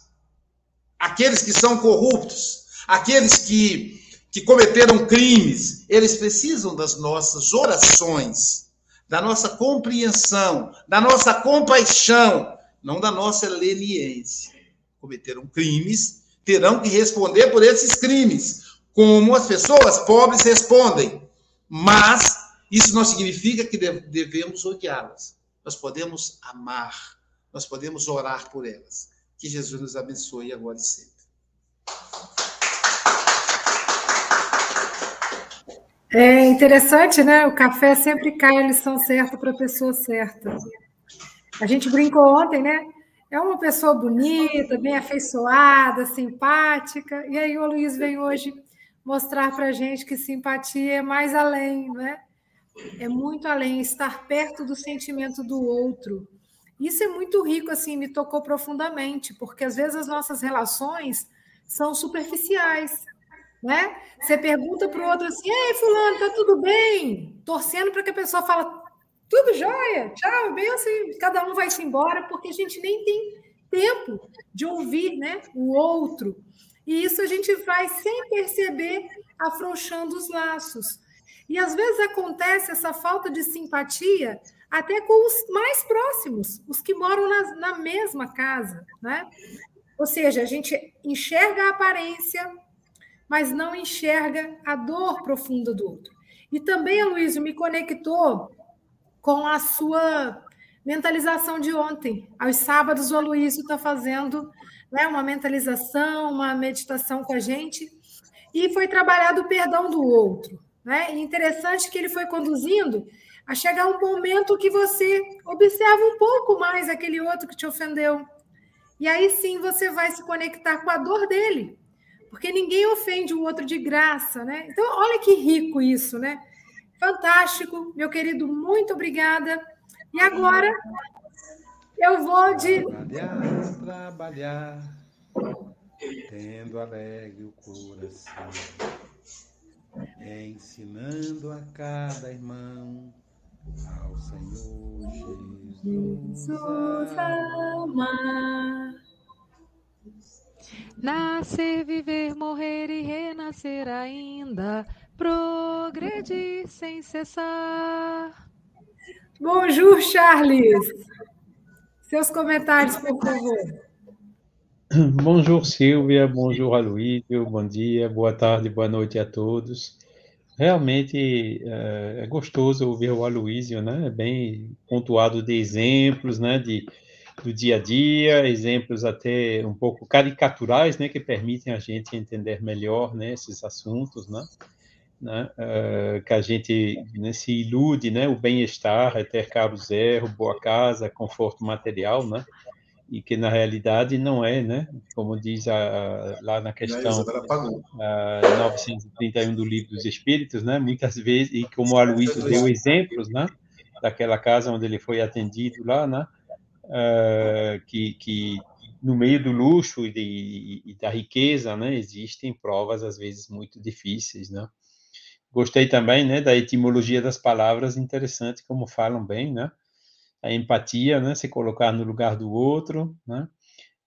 Aqueles que são corruptos. Aqueles que, que cometeram crimes. Eles precisam das nossas orações da nossa compreensão, da nossa compaixão, não da nossa leniência. Cometeram crimes, terão que responder por esses crimes, como as pessoas pobres respondem. Mas isso não significa que devemos odiá-las. nós podemos amar, nós podemos orar por elas. Que Jesus nos abençoe agora e sempre. É interessante, né? O café sempre cai a lição certa para a pessoa certa. A gente brincou ontem, né? É uma pessoa bonita, bem afeiçoada, simpática. E aí o Luiz vem hoje mostrar para a gente que simpatia é mais além, né? É muito além, estar perto do sentimento do outro. Isso é muito rico, assim, me tocou profundamente, porque às vezes as nossas relações são superficiais, né? Você pergunta para o outro assim, ei, fulano, tá tudo bem? Torcendo para que a pessoa fala, tudo jóia, tchau, bem assim, cada um vai se embora, porque a gente nem tem tempo de ouvir né, o outro. E isso a gente vai, sem perceber, afrouxando os laços. E às vezes acontece essa falta de simpatia até com os mais próximos, os que moram na, na mesma casa. Né? Ou seja, a gente enxerga a aparência, mas não enxerga a dor profunda do outro. E também, Luísio, me conectou com a sua mentalização de ontem. Aos sábados, o Aloysio está fazendo né, uma mentalização, uma meditação com a gente, e foi trabalhado o perdão do outro. Né? E interessante que ele foi conduzindo a chegar um momento que você observa um pouco mais aquele outro que te ofendeu. E aí sim você vai se conectar com a dor dele, porque ninguém ofende o outro de graça, né? Então, olha que rico isso, né? Fantástico, meu querido, muito obrigada. E agora eu vou de. Trabalhar, trabalhar, tendo alegre o coração, ensinando a cada irmão ao Senhor Jesus amar. Nascer, viver, morrer e renascer ainda progredir sem cessar. Bonjour, Charles. Seus comentários, por favor. *clears throat* Bonjour, Silvia. Bonjour, Aloysio. Bom dia, boa tarde, boa noite a todos. Realmente é, é gostoso ouvir o Aloysio, né? É bem pontuado de exemplos, né? De, do dia a dia, exemplos até um pouco caricaturais, né? Que permitem a gente entender melhor né, esses assuntos, né? né, uh, que a gente né, se ilude, né, o bem-estar é ter carro zero, boa casa, conforto material, né, e que na realidade não é, né, como diz a, lá na questão a, 931 do Livro dos Espíritos, né, muitas vezes, e como a Luísa deu exemplos, né, daquela casa onde ele foi atendido lá, né, uh, que, que no meio do luxo e, de, e, da riqueza, né, existem provas às vezes muito difíceis, né, Gostei também, né, da etimologia das palavras, interessante como falam bem, né? A empatia, né, se colocar no lugar do outro, né?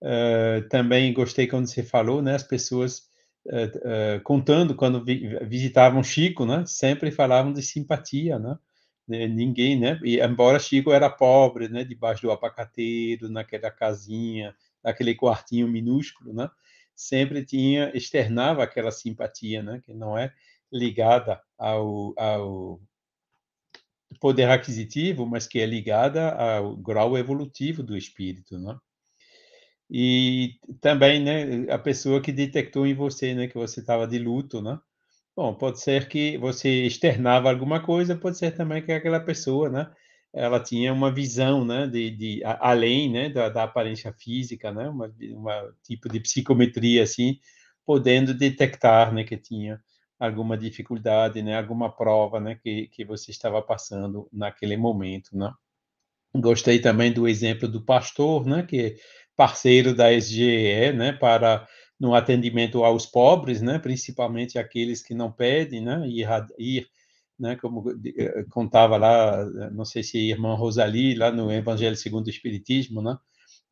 Uh, também gostei quando você falou, né, as pessoas uh, uh, contando quando vi, visitavam Chico, né, sempre falavam de simpatia, né? Ninguém, né? E embora Chico era pobre, né, debaixo do abacateiro, naquela casinha, naquele quartinho minúsculo, né? Sempre tinha externava aquela simpatia, né? Que não é ligada ao, ao poder aquisitivo, mas que é ligada ao grau evolutivo do espírito, né? E também, né, a pessoa que detectou em você, né, que você estava de luto, né? Bom, pode ser que você externava alguma coisa, pode ser também que aquela pessoa, né, ela tinha uma visão, né, de, de além, né, da, da aparência física, né, uma, uma tipo de psicometria assim, podendo detectar, né, que tinha alguma dificuldade, né, alguma prova, né, que, que você estava passando naquele momento, né? Gostei também do exemplo do pastor, né, que é parceiro da SGE, né, para no atendimento aos pobres, né, principalmente aqueles que não pedem, né, ir, ir né, como eh, contava lá, não sei se a irmã Rosali, lá no Evangelho segundo o Espiritismo, né,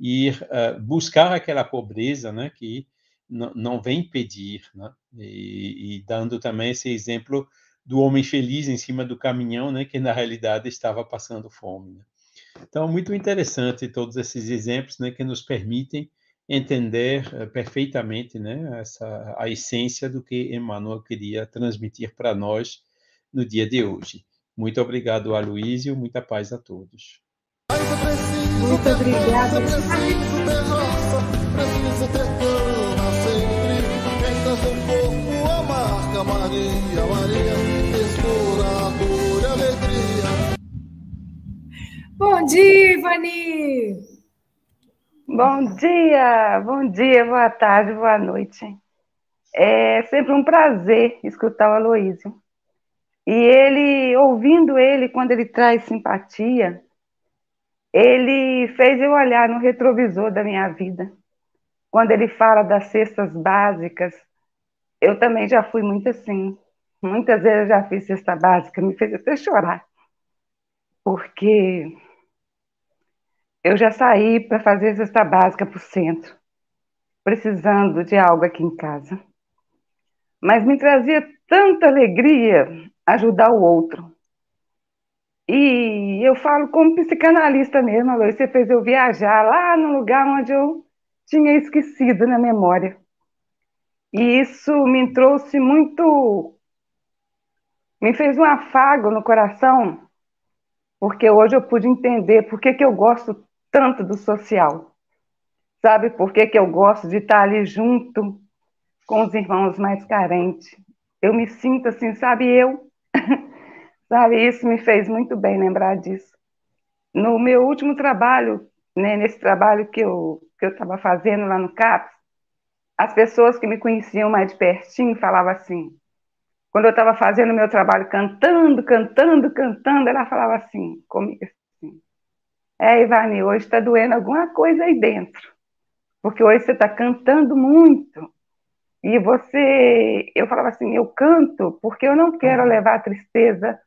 ir uh, buscar aquela pobreza, né, que não, vem pedir, né? E, e, dando também esse exemplo do homem feliz em cima do caminhão, né? Que na realidade estava passando fome. Né? Então, muito interessante todos esses exemplos, né? Que nos permitem entender uh, perfeitamente, né? Essa a essência do que Emmanuel queria transmitir para nós no dia de hoje. Muito obrigado, Aloísio. Muita paz a todos. Muito ter Bom dia, Ivani! Bom dia, bom dia, boa tarde, boa noite. É sempre um prazer escutar o Aloísio. E ele, ouvindo ele, quando ele traz simpatia, ele fez eu olhar no retrovisor da minha vida. Quando ele fala das cestas básicas, eu também já fui muito assim. Muitas vezes eu já fiz cesta básica, me fez até chorar. Porque eu já saí para fazer cesta básica para o centro, precisando de algo aqui em casa. Mas me trazia tanta alegria ajudar o outro. E eu falo como psicanalista mesmo, Aloy, você fez eu viajar lá no lugar onde eu tinha esquecido na memória. E isso me trouxe muito. me fez um afago no coração, porque hoje eu pude entender por que, que eu gosto tanto do social. Sabe por que, que eu gosto de estar ali junto com os irmãos mais carentes? Eu me sinto assim, sabe, eu. *laughs* sabe, isso me fez muito bem lembrar disso. No meu último trabalho, né, nesse trabalho que eu que eu estava fazendo lá no CAPS, as pessoas que me conheciam mais de pertinho falavam assim, quando eu estava fazendo o meu trabalho cantando, cantando, cantando, ela falava assim, comigo é, Ivani, hoje está doendo alguma coisa aí dentro, porque hoje você está cantando muito, e você, eu falava assim, eu canto porque eu não quero levar tristeza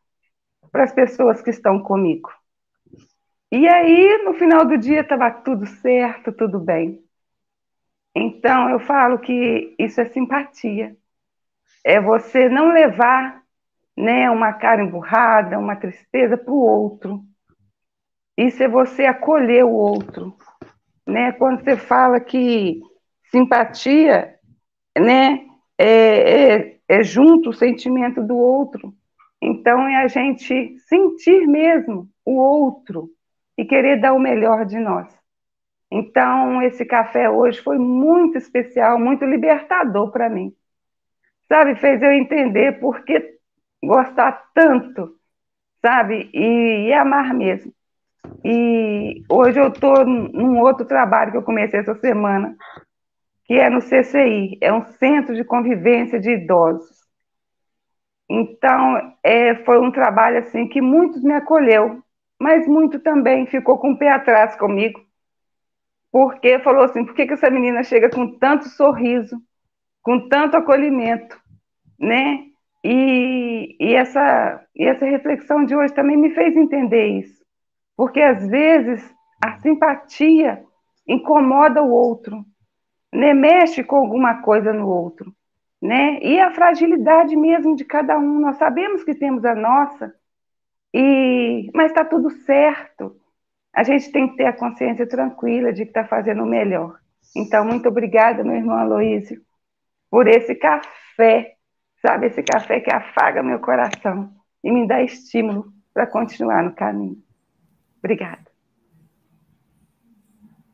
para as pessoas que estão comigo. E aí, no final do dia, estava tudo certo, tudo bem. Então, eu falo que isso é simpatia. É você não levar né, uma cara emburrada, uma tristeza para o outro. Isso é você acolher o outro. Né? Quando você fala que simpatia né, é, é, é junto o sentimento do outro. Então, é a gente sentir mesmo o outro e querer dar o melhor de nós. Então, esse café hoje foi muito especial, muito libertador para mim. Sabe, fez eu entender por que gostar tanto, sabe, e, e amar mesmo. E hoje eu estou num outro trabalho que eu comecei essa semana, que é no CCI, é um Centro de Convivência de Idosos. Então, é, foi um trabalho assim que muitos me acolheu, mas muito também ficou com o pé atrás comigo, porque falou assim, por que, que essa menina chega com tanto sorriso, com tanto acolhimento, né? E, e, essa, e essa reflexão de hoje também me fez entender isso, porque às vezes a simpatia incomoda o outro, né? mexe com alguma coisa no outro, né? E a fragilidade mesmo de cada um, nós sabemos que temos a nossa, e mas está tudo certo. A gente tem que ter a consciência tranquila de que está fazendo o melhor. Então, muito obrigada, meu irmão Aloísio, por esse café, sabe? Esse café que afaga meu coração e me dá estímulo para continuar no caminho. Obrigada.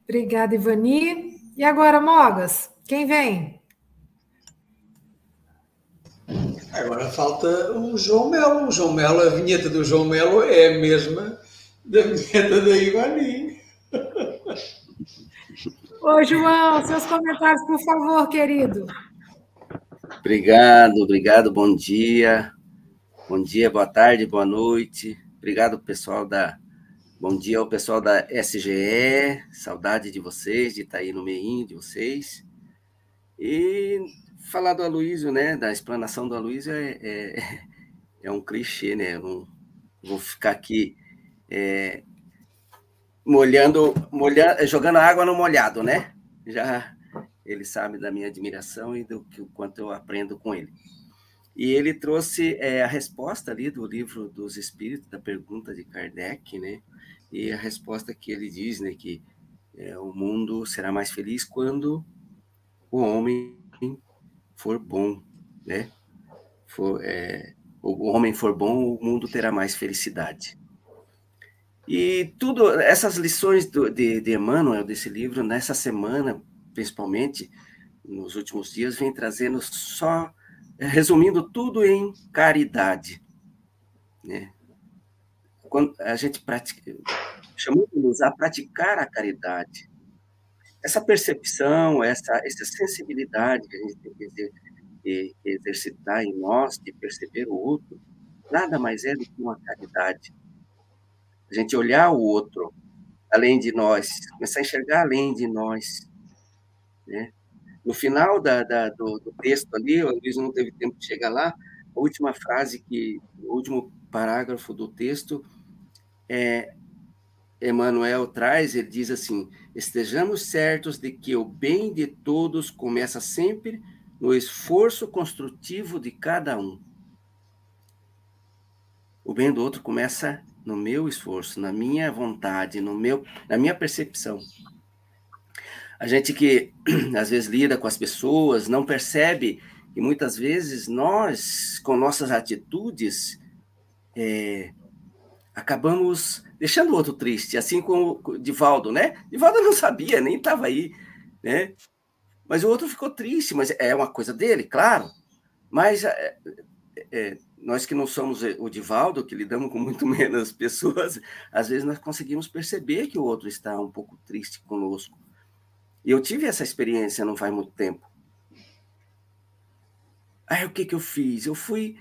Obrigada, Ivani. E agora, Mogas, quem vem? Agora falta o João Melo. O João Melo, a vinheta do João Melo é a mesma da vinheta da Ivani. Ô, João, seus comentários, por favor, querido. Obrigado, obrigado, bom dia. Bom dia, boa tarde, boa noite. Obrigado, pessoal da. Bom dia ao pessoal da SGE. Saudade de vocês, de estar aí no meio de vocês. E falar do Aloysio, né? Da explanação do Aloysio é, é, *laughs* é um clichê, né? Eu não vou ficar aqui é, molhando, molhando, jogando água no molhado, né? Já ele sabe da minha admiração e do que, quanto eu aprendo com ele. E ele trouxe é, a resposta ali do livro dos Espíritos, da pergunta de Kardec, né? E a resposta que ele diz, né? Que é, o mundo será mais feliz quando o homem for bom, né? For, é, o homem for bom, o mundo terá mais felicidade. E tudo, essas lições do, de, de Emmanuel, desse livro, nessa semana, principalmente, nos últimos dias, vem trazendo só, resumindo tudo em caridade. Né? Quando a gente pratica, chamamos a praticar a caridade. Essa percepção, essa, essa sensibilidade que a gente tem que exercitar em nós, de perceber o outro, nada mais é do que uma caridade. A gente olhar o outro além de nós, começar a enxergar além de nós. Né? No final da, da, do, do, texto ali, o Luiz não teve tempo de chegar lá, a última frase, que, o último parágrafo do texto, é, Emmanuel traz, ele diz assim: estejamos certos de que o bem de todos começa sempre no esforço construtivo de cada um. O bem do outro começa no meu esforço, na minha vontade, no meu, na minha percepção. A gente que *clears throat* às vezes lida com as pessoas não percebe que muitas vezes nós, com nossas atitudes, é, acabamos deixando o outro triste, assim como o Divaldo, né? Divaldo não sabia, nem estava aí, né? Mas o outro ficou triste, mas é uma coisa dele, claro. Mas é, é, nós que não somos o Divaldo, que lidamos com muito *laughs* menos pessoas, às vezes nós conseguimos perceber que o outro está um pouco triste conosco. E eu tive essa experiência não faz muito tempo. Aí o que, que eu fiz? Eu fui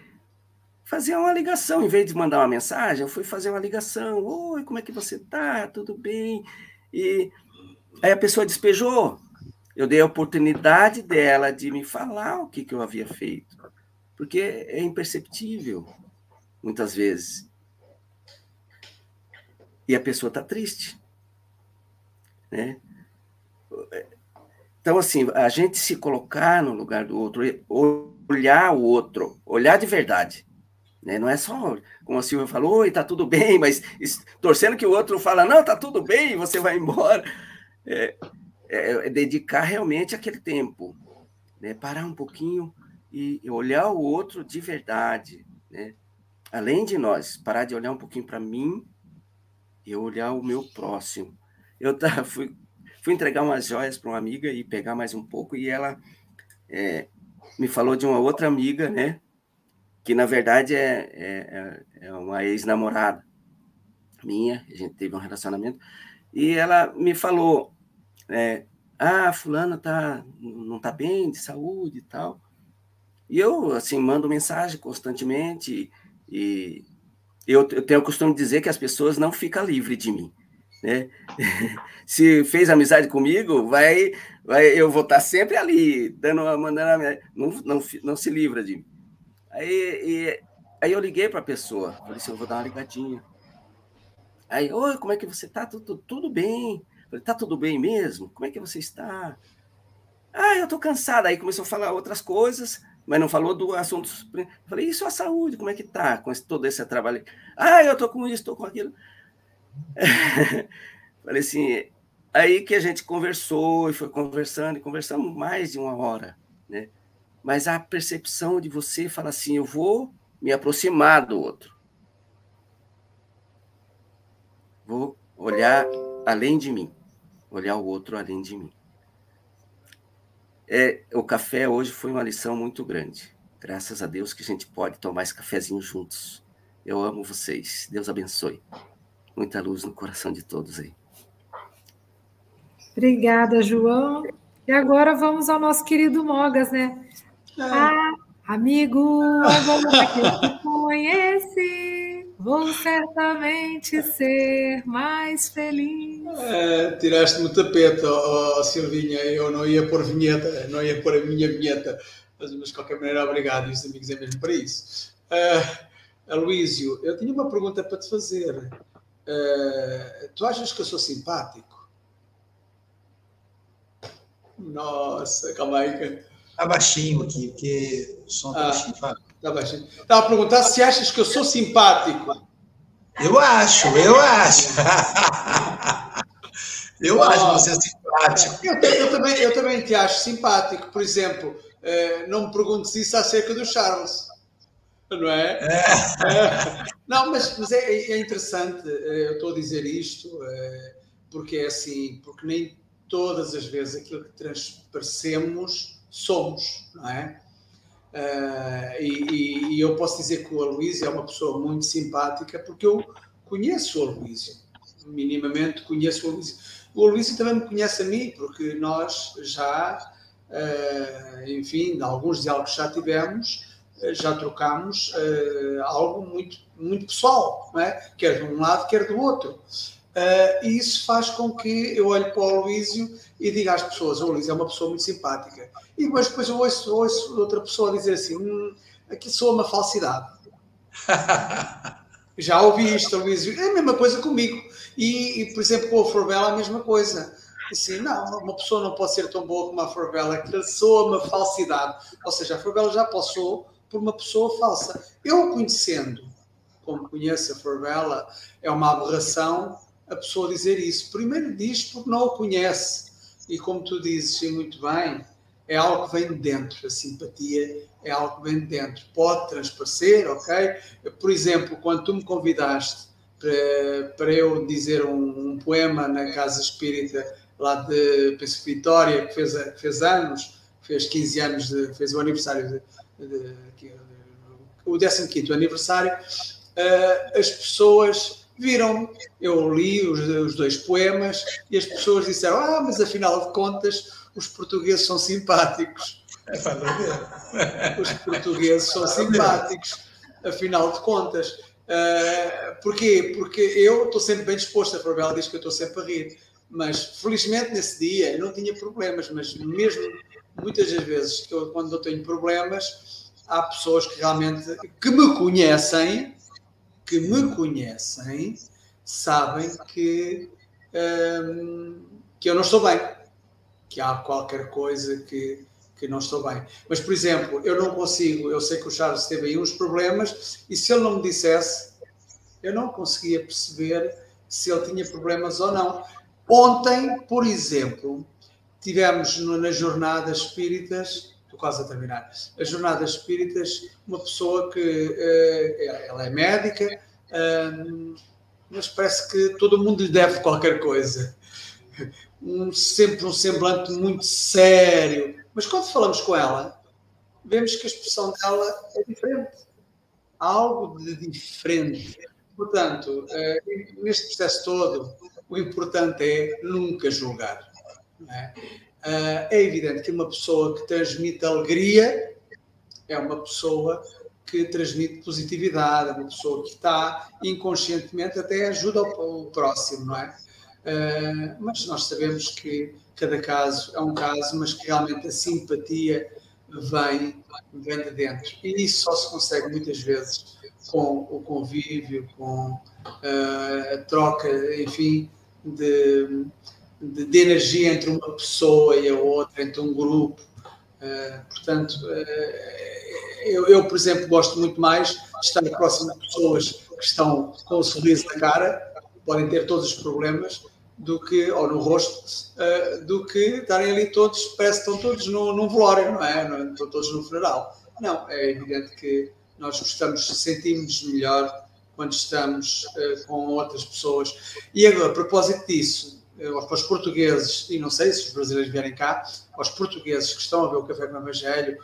fazer uma ligação, em vez de mandar uma mensagem, eu fui fazer uma ligação. Oi, como é que você tá? Tudo bem? E aí a pessoa despejou. Eu dei a oportunidade dela de me falar o que, que eu havia feito, porque é imperceptível, muitas vezes. E a pessoa está triste. Né? Então, assim, a gente se colocar no lugar do outro, olhar o outro, olhar de verdade. Né? Não é só, como a Silvia falou, oi, tá tudo bem, *laughs* mas torcendo que o outro fala, não, tá tudo bem, você vai embora. É, é, é dedicar realmente aquele tempo, né? parar um pouquinho e, e olhar o outro de verdade, né? além de nós, parar de olhar um pouquinho para mim e olhar o meu próximo. Eu tá, *laughs* fui, fui entregar umas joias para uma amiga e pegar mais um pouco, e ela é, me falou de uma outra amiga, né? Que na verdade é, é, é, é uma ex-namorada minha, a gente teve um relacionamento, e ela me falou: é, ah, fulano tá, não tá bem de saúde e tal. E eu, assim, mando mensagem constantemente e eu, eu tenho o costume de dizer que as pessoas não ficam livres de mim, né? *laughs* Se fez amizade comigo, vai, vai, eu vou estar sempre ali, dando, mandando, não, não, não se livra de mim. Aí, e, aí eu liguei para a pessoa, falei assim, eu vou dar uma ligadinha. Aí, oi, como é que você tá? Tudo, tudo bem? Falei, tá tudo bem mesmo? Como é que você está? Ah, eu tô cansada. Aí começou a falar outras coisas, mas não falou do assunto. Falei, isso a saúde, como é que tá com esse, todo esse trabalho? Ah, eu tô com isso, tô com aquilo. *laughs* Falei assim, aí que a gente conversou e foi conversando e conversamos mais de uma hora, né? Mas a percepção de você fala assim, eu vou me aproximar do outro. Vou olhar além de mim olhar o outro além de mim. É, o café hoje foi uma lição muito grande. Graças a Deus que a gente pode tomar esse cafezinho juntos. Eu amo vocês. Deus abençoe. Muita luz no coração de todos aí. Obrigada, João. E agora vamos ao nosso querido Mogas, né? Ah, amigo, vamos aqui *laughs* te conhece. Vou certamente ser mais feliz. É, Tiraste-me o tapete, oh, oh, Silvinha. Eu não ia pôr vinheta, não ia pôr a minha vinheta. Mas, mas de qualquer maneira, obrigado. E os amigos é mesmo para isso. Uh, Aloísio, eu tinha uma pergunta para te fazer. Uh, tu achas que eu sou simpático? Nossa, calma aí. Está baixinho aqui, porque o som está ah. baixinho. Tá baixinho. Estava a perguntar se achas que eu sou simpático. Eu acho, eu acho. *laughs* eu ah, acho você simpático. Eu, eu, também, eu também te acho simpático. Por exemplo, eh, não me perguntes isso acerca do Charles. não é? é. Não, mas, mas é, é, interessante, eu estou a dizer isto, porque é assim, porque nem todas as vezes aquilo que transparecemos somos, não é? Uh, e, e, eu posso dizer que o Aloysio é uma pessoa muito simpática porque eu conheço o Aloysio, minimamente conheço o Aloysio. O Aloysio também me conhece a mim, porque nós já, uh, enfim, de alguns diálogos já tivemos, uh, já trocámos algo muito, muito pessoal, não é? quer de um lado, quer do outro. Uh, e isso faz com que eu olhe para o Luísio e diga às pessoas: o Luísio é uma pessoa muito simpática. E mas depois eu ouço, ouço outra pessoa dizer assim: hum, aqui sou uma falsidade. *laughs* Já ouvi isto, Luísio. É a mesma coisa comigo. E, e por exemplo, com a Forbella, a mesma coisa. Assim, não, uma pessoa não pode ser tão boa como a Forbella, que soa uma falsidade. Ou seja, a Forbella já passou por uma pessoa falsa. Eu conhecendo, como conheço a Forbella, é uma aberração a pessoa dizer isso. Primeiro diz porque não o conhece. E como tu dizes e muito bem, é algo que vem de dentro. A simpatia é algo que vem de dentro. Pode transparecer, ok? Por exemplo, quando tu me convidaste para, para eu dizer um, um poema na Casa Espírita lá de penso, Vitória, que fez, fez anos, fez 15 anos, de, fez o aniversário, de, de, de, o 15 aniversário, uh, as pessoas viram, eu li os, os, dois poemas e as pessoas disseram: Ah, mas afinal de contas, os portugueses são simpáticos. É. Os portugueses são simpáticos, afinal de contas. Uh, porquê? Porque eu estou sempre bem disposto. A Fabela diz que eu estou sempre a rir. Mas felizmente nesse dia eu não tinha problemas, mas mesmo muitas das vezes eu, quando eu tenho problemas, há pessoas que realmente que me conhecem que me conhecem sabem que, hum, que eu não estou bem, que há qualquer coisa que, que não estou bem. Mas, por exemplo, eu não consigo, eu sei que o Charles teve aí uns problemas, e se ele não me dissesse, eu não conseguia perceber se ele tinha problemas ou não. Ontem, por exemplo, tivemos nas jornadas espíritas estou quase a terminar. As jornadas espíritas, uma pessoa que uh, ela é médica, uh, mas parece que todo mundo lhe deve qualquer coisa. Um, sempre um semblante muito sério. Mas quando falamos com ela, vemos que a expressão dela é diferente. Há algo de diferente. Portanto, uh, neste processo todo, o importante é nunca julgar. É? Uh, é evidente que uma pessoa que transmite alegria é uma pessoa que transmite positividade, é uma pessoa que está inconscientemente até ajuda o, próximo, não é? Uh, mas nós sabemos que cada caso é um caso, mas que realmente a simpatia vem, vem de dentro. E isso só se consegue muitas vezes com o convívio, com uh, a troca, enfim, de, de, de, energia entre uma pessoa e a outra, entre um grupo. Uh, portanto, uh, eu, eu, por exemplo, gosto muito mais de estar próximo de pessoas que estão com o um sorriso na cara, podem ter todos os problemas, do que, ou no rosto, uh, do que estarem ali todos, parece que estão todos no, num velório, não é? Não, estão todos no funeral. Não, é evidente que nós gostamos, sentimos melhor quando estamos com outras pessoas. E agora, a propósito disso, eh, aos portugueses, e não sei se os brasileiros vierem cá, aos portugueses que estão a ver o Café com o Evangelho,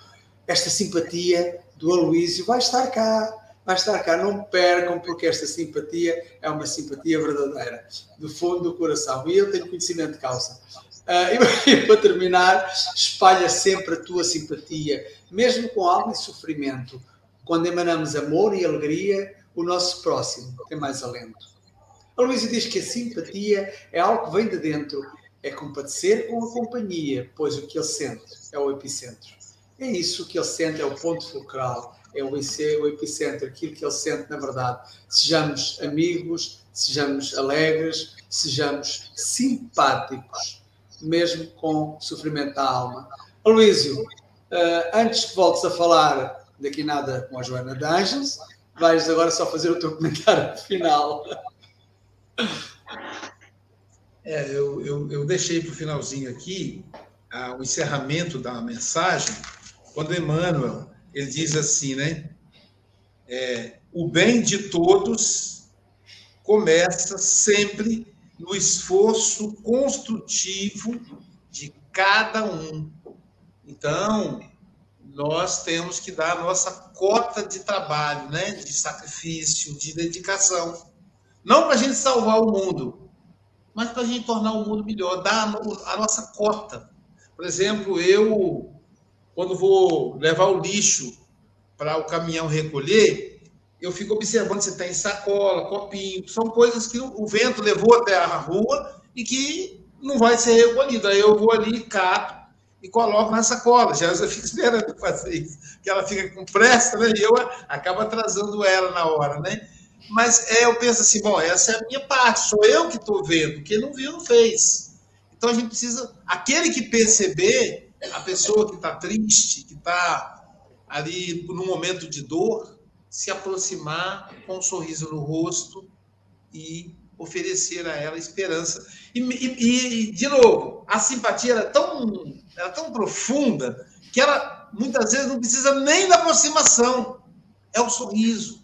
esta simpatia do Aloísio vai estar cá, vai estar cá, não percam, porque esta simpatia é uma simpatia verdadeira, do fundo do coração, e eu tenho conhecimento de causa. Uh, *laughs* e, para terminar, espalha sempre a tua simpatia, mesmo com alma e sofrimento. Quando emanamos amor e alegria, o nosso próximo tem mais alento. A Luísa diz que a simpatia é algo que vem de dentro, é compadecer com a companhia, pois o que ele sente é o epicentro. É isso que ele sente, é o ponto fulcral, é o, IC, o epicentro, aquilo que ele sente na verdade. Sejamos amigos, sejamos alegres, sejamos simpáticos, mesmo com sofrimento da alma. Aloísio, uh, antes que voltes a falar daqui nada com a Joana de vais agora só fazer o teu comentário *laughs* final. É, eu, eu, eu deixei para o finalzinho aqui ah, o encerramento da mensagem, quando Emmanuel ele diz assim, né? é, o bem de todos começa sempre no esforço construtivo de cada um. Então, nós temos que dar a nossa cota de trabalho, né? de sacrifício, de dedicação. Não para a gente salvar o mundo, mas para a gente tornar o mundo melhor, dar a nossa cota. Por exemplo, eu, quando vou levar o lixo para o caminhão recolher, eu fico observando se tem sacola, copinho, são coisas que o vento levou até a rua e que não vai ser recolhido. Aí eu vou ali, cato e coloco na sacola. Já eu fico esperando fazer isso, que ela fica com pressa, né? E eu acabo atrasando ela na hora, né? Mas é, eu penso assim, bom, essa é a minha parte, sou eu que estou vendo, quem não viu não fez. Então a gente precisa, aquele que perceber, a pessoa que está triste, que está ali no momento de dor, se aproximar com um sorriso no rosto e oferecer a ela esperança. E, e, e de novo, a simpatia era tão, era tão profunda que ela muitas vezes não precisa nem da aproximação. É o sorriso,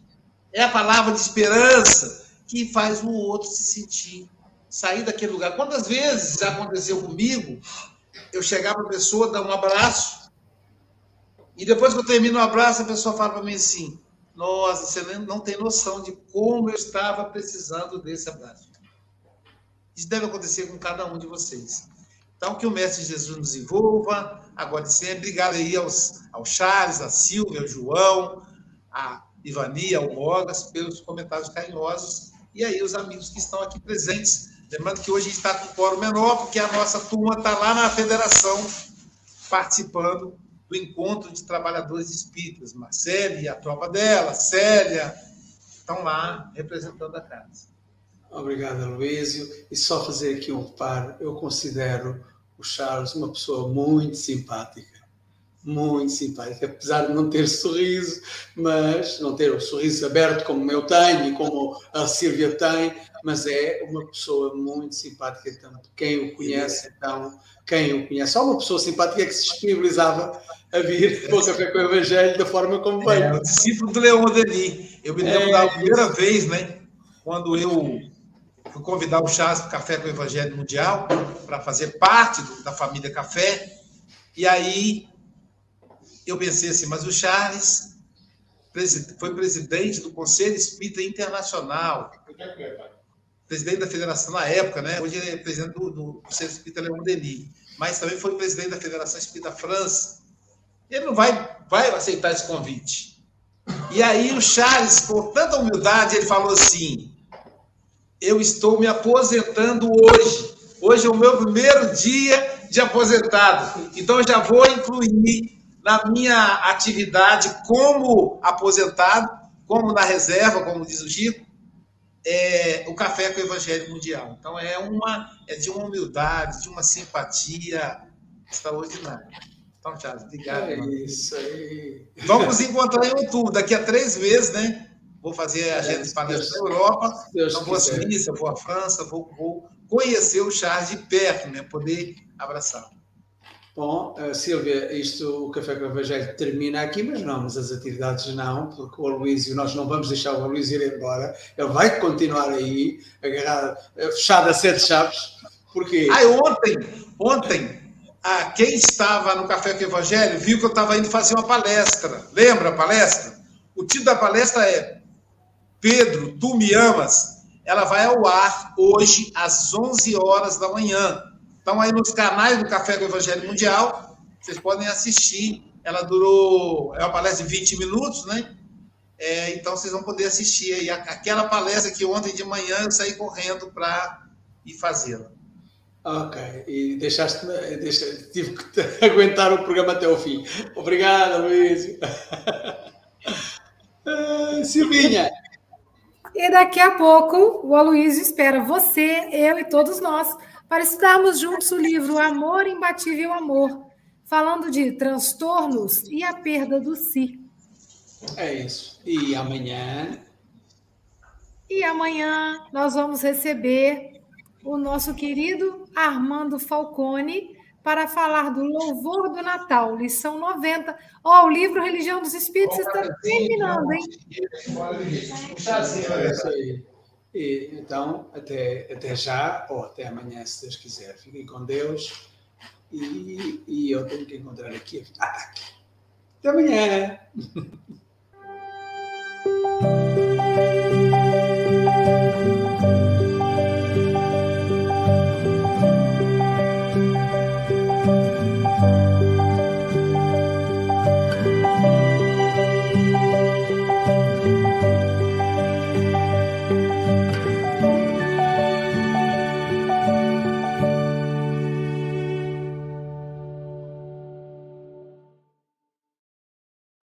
é a palavra de esperança que faz o outro se sentir, sair daquele lugar. Quantas vezes aconteceu comigo, eu chegar para a pessoa, dar um abraço, e depois que eu termino o abraço, a pessoa fala para mim assim: Nossa, você não tem noção de como eu estava precisando desse abraço. Isso deve acontecer com cada um de vocês. Então, que o Mestre Jesus nos envolva, agora e sempre. Obrigado aí aos, ao Charles, a Silvia, ao João, a Ivania, ao Mogas, pelos comentários carinhosos. E aí, os amigos que estão aqui presentes. Lembrando que hoje a gente está com quórum menor, porque a nossa turma está lá na federação participando do encontro de trabalhadores espíritas. Marcele e a tropa dela, Célia, estão lá representando a casa. Obrigado, Aloysio. E só fazer aqui um par, eu considero o Charles uma pessoa muito simpática. Muito simpática, apesar de não ter sorriso, mas não ter o sorriso aberto como eu tenho e como a Silvia tem, mas é uma pessoa muito simpática. Então, quem o conhece, então, quem o conhece, há uma pessoa simpática que se disponibilizava a vir *laughs* para o Café com o Evangelho da forma como veio. É, o discípulo do Leão Denis. Eu me lembro é, da primeira vez, né, quando eu fui convidar o Charles para o Café com o Evangelho Mundial, para fazer parte do, da família Café, e aí eu pensei assim, mas o Charles foi presidente do Conselho Espírita Internacional, presidente da federação na época, né? Hoje ele é presidente do, do Conselho Espírita Leão Denis, mas também foi presidente da Federação Espírita França. Ele não vai, vai aceitar esse convite. E aí o Charles, com tanta humildade, ele falou assim: Eu estou me aposentando hoje. Hoje é o meu primeiro dia de aposentado. Então já vou incluir na minha atividade como aposentado, como na reserva, como diz o Chico, é, o café com o Evangelho Mundial. Então é uma é de uma humildade, de uma simpatia extraordinária. Então, Charles, obrigado. É mano. isso aí. Vamos encontrar em outubro, daqui a três meses, né? Vou fazer a agenda de palestra na Europa, Deus então vou à Suíça, vou à França, vou, vou, conhecer o Charles de perto, né? Poder abraçá-lo. Bom, uh, Silvia, isto, o Café com o Evangelho termina aqui, mas não, mas as atividades não, porque o Aloysio, nós não vamos deixar o Aloysio ir embora, ele vai continuar aí, agarrado, eh, fechado a sete chaves, porque... Ah, ontem, ontem, ah, quem estava no Café com o Evangelho viu que eu estava indo fazer uma palestra. Lembra a palestra? O título da palestra é Pedro, tu me amas? Ela vai ao ar hoje às 11 horas da manhã. Então, aí nos canais do Café com o Evangelho Mundial, vocês podem assistir. Ela durou, é uma palestra de 20 minutos, né? É, então, vocês vão poder assistir aí aquela palestra que ontem de manhã eu saí correndo para ir fazê-la. Ok, e deixaste deixa, tive que *laughs* aguentar o programa até ao fim. Obrigado, Luís. uh, *laughs* Silvinha. E daqui a pouco o Aloysio espera você, eu e todos nós para estudarmos juntos o livro Amor Imbatível Amor, falando de transtornos e a perda do si. É isso. E amanhã. E amanhã nós vamos receber o nosso querido Armando Falcone para falar do louvor do Natal, lição 90. Ó, o livro Religião dos Espíritos está terminando, hein? É isso aí. E, então, até, até já, ou até amanhã, se Deus quiser. Fiquem com Deus. E, e eu tenho que encontrar aqui. Ah, tá aqui. Até amanhã. *laughs*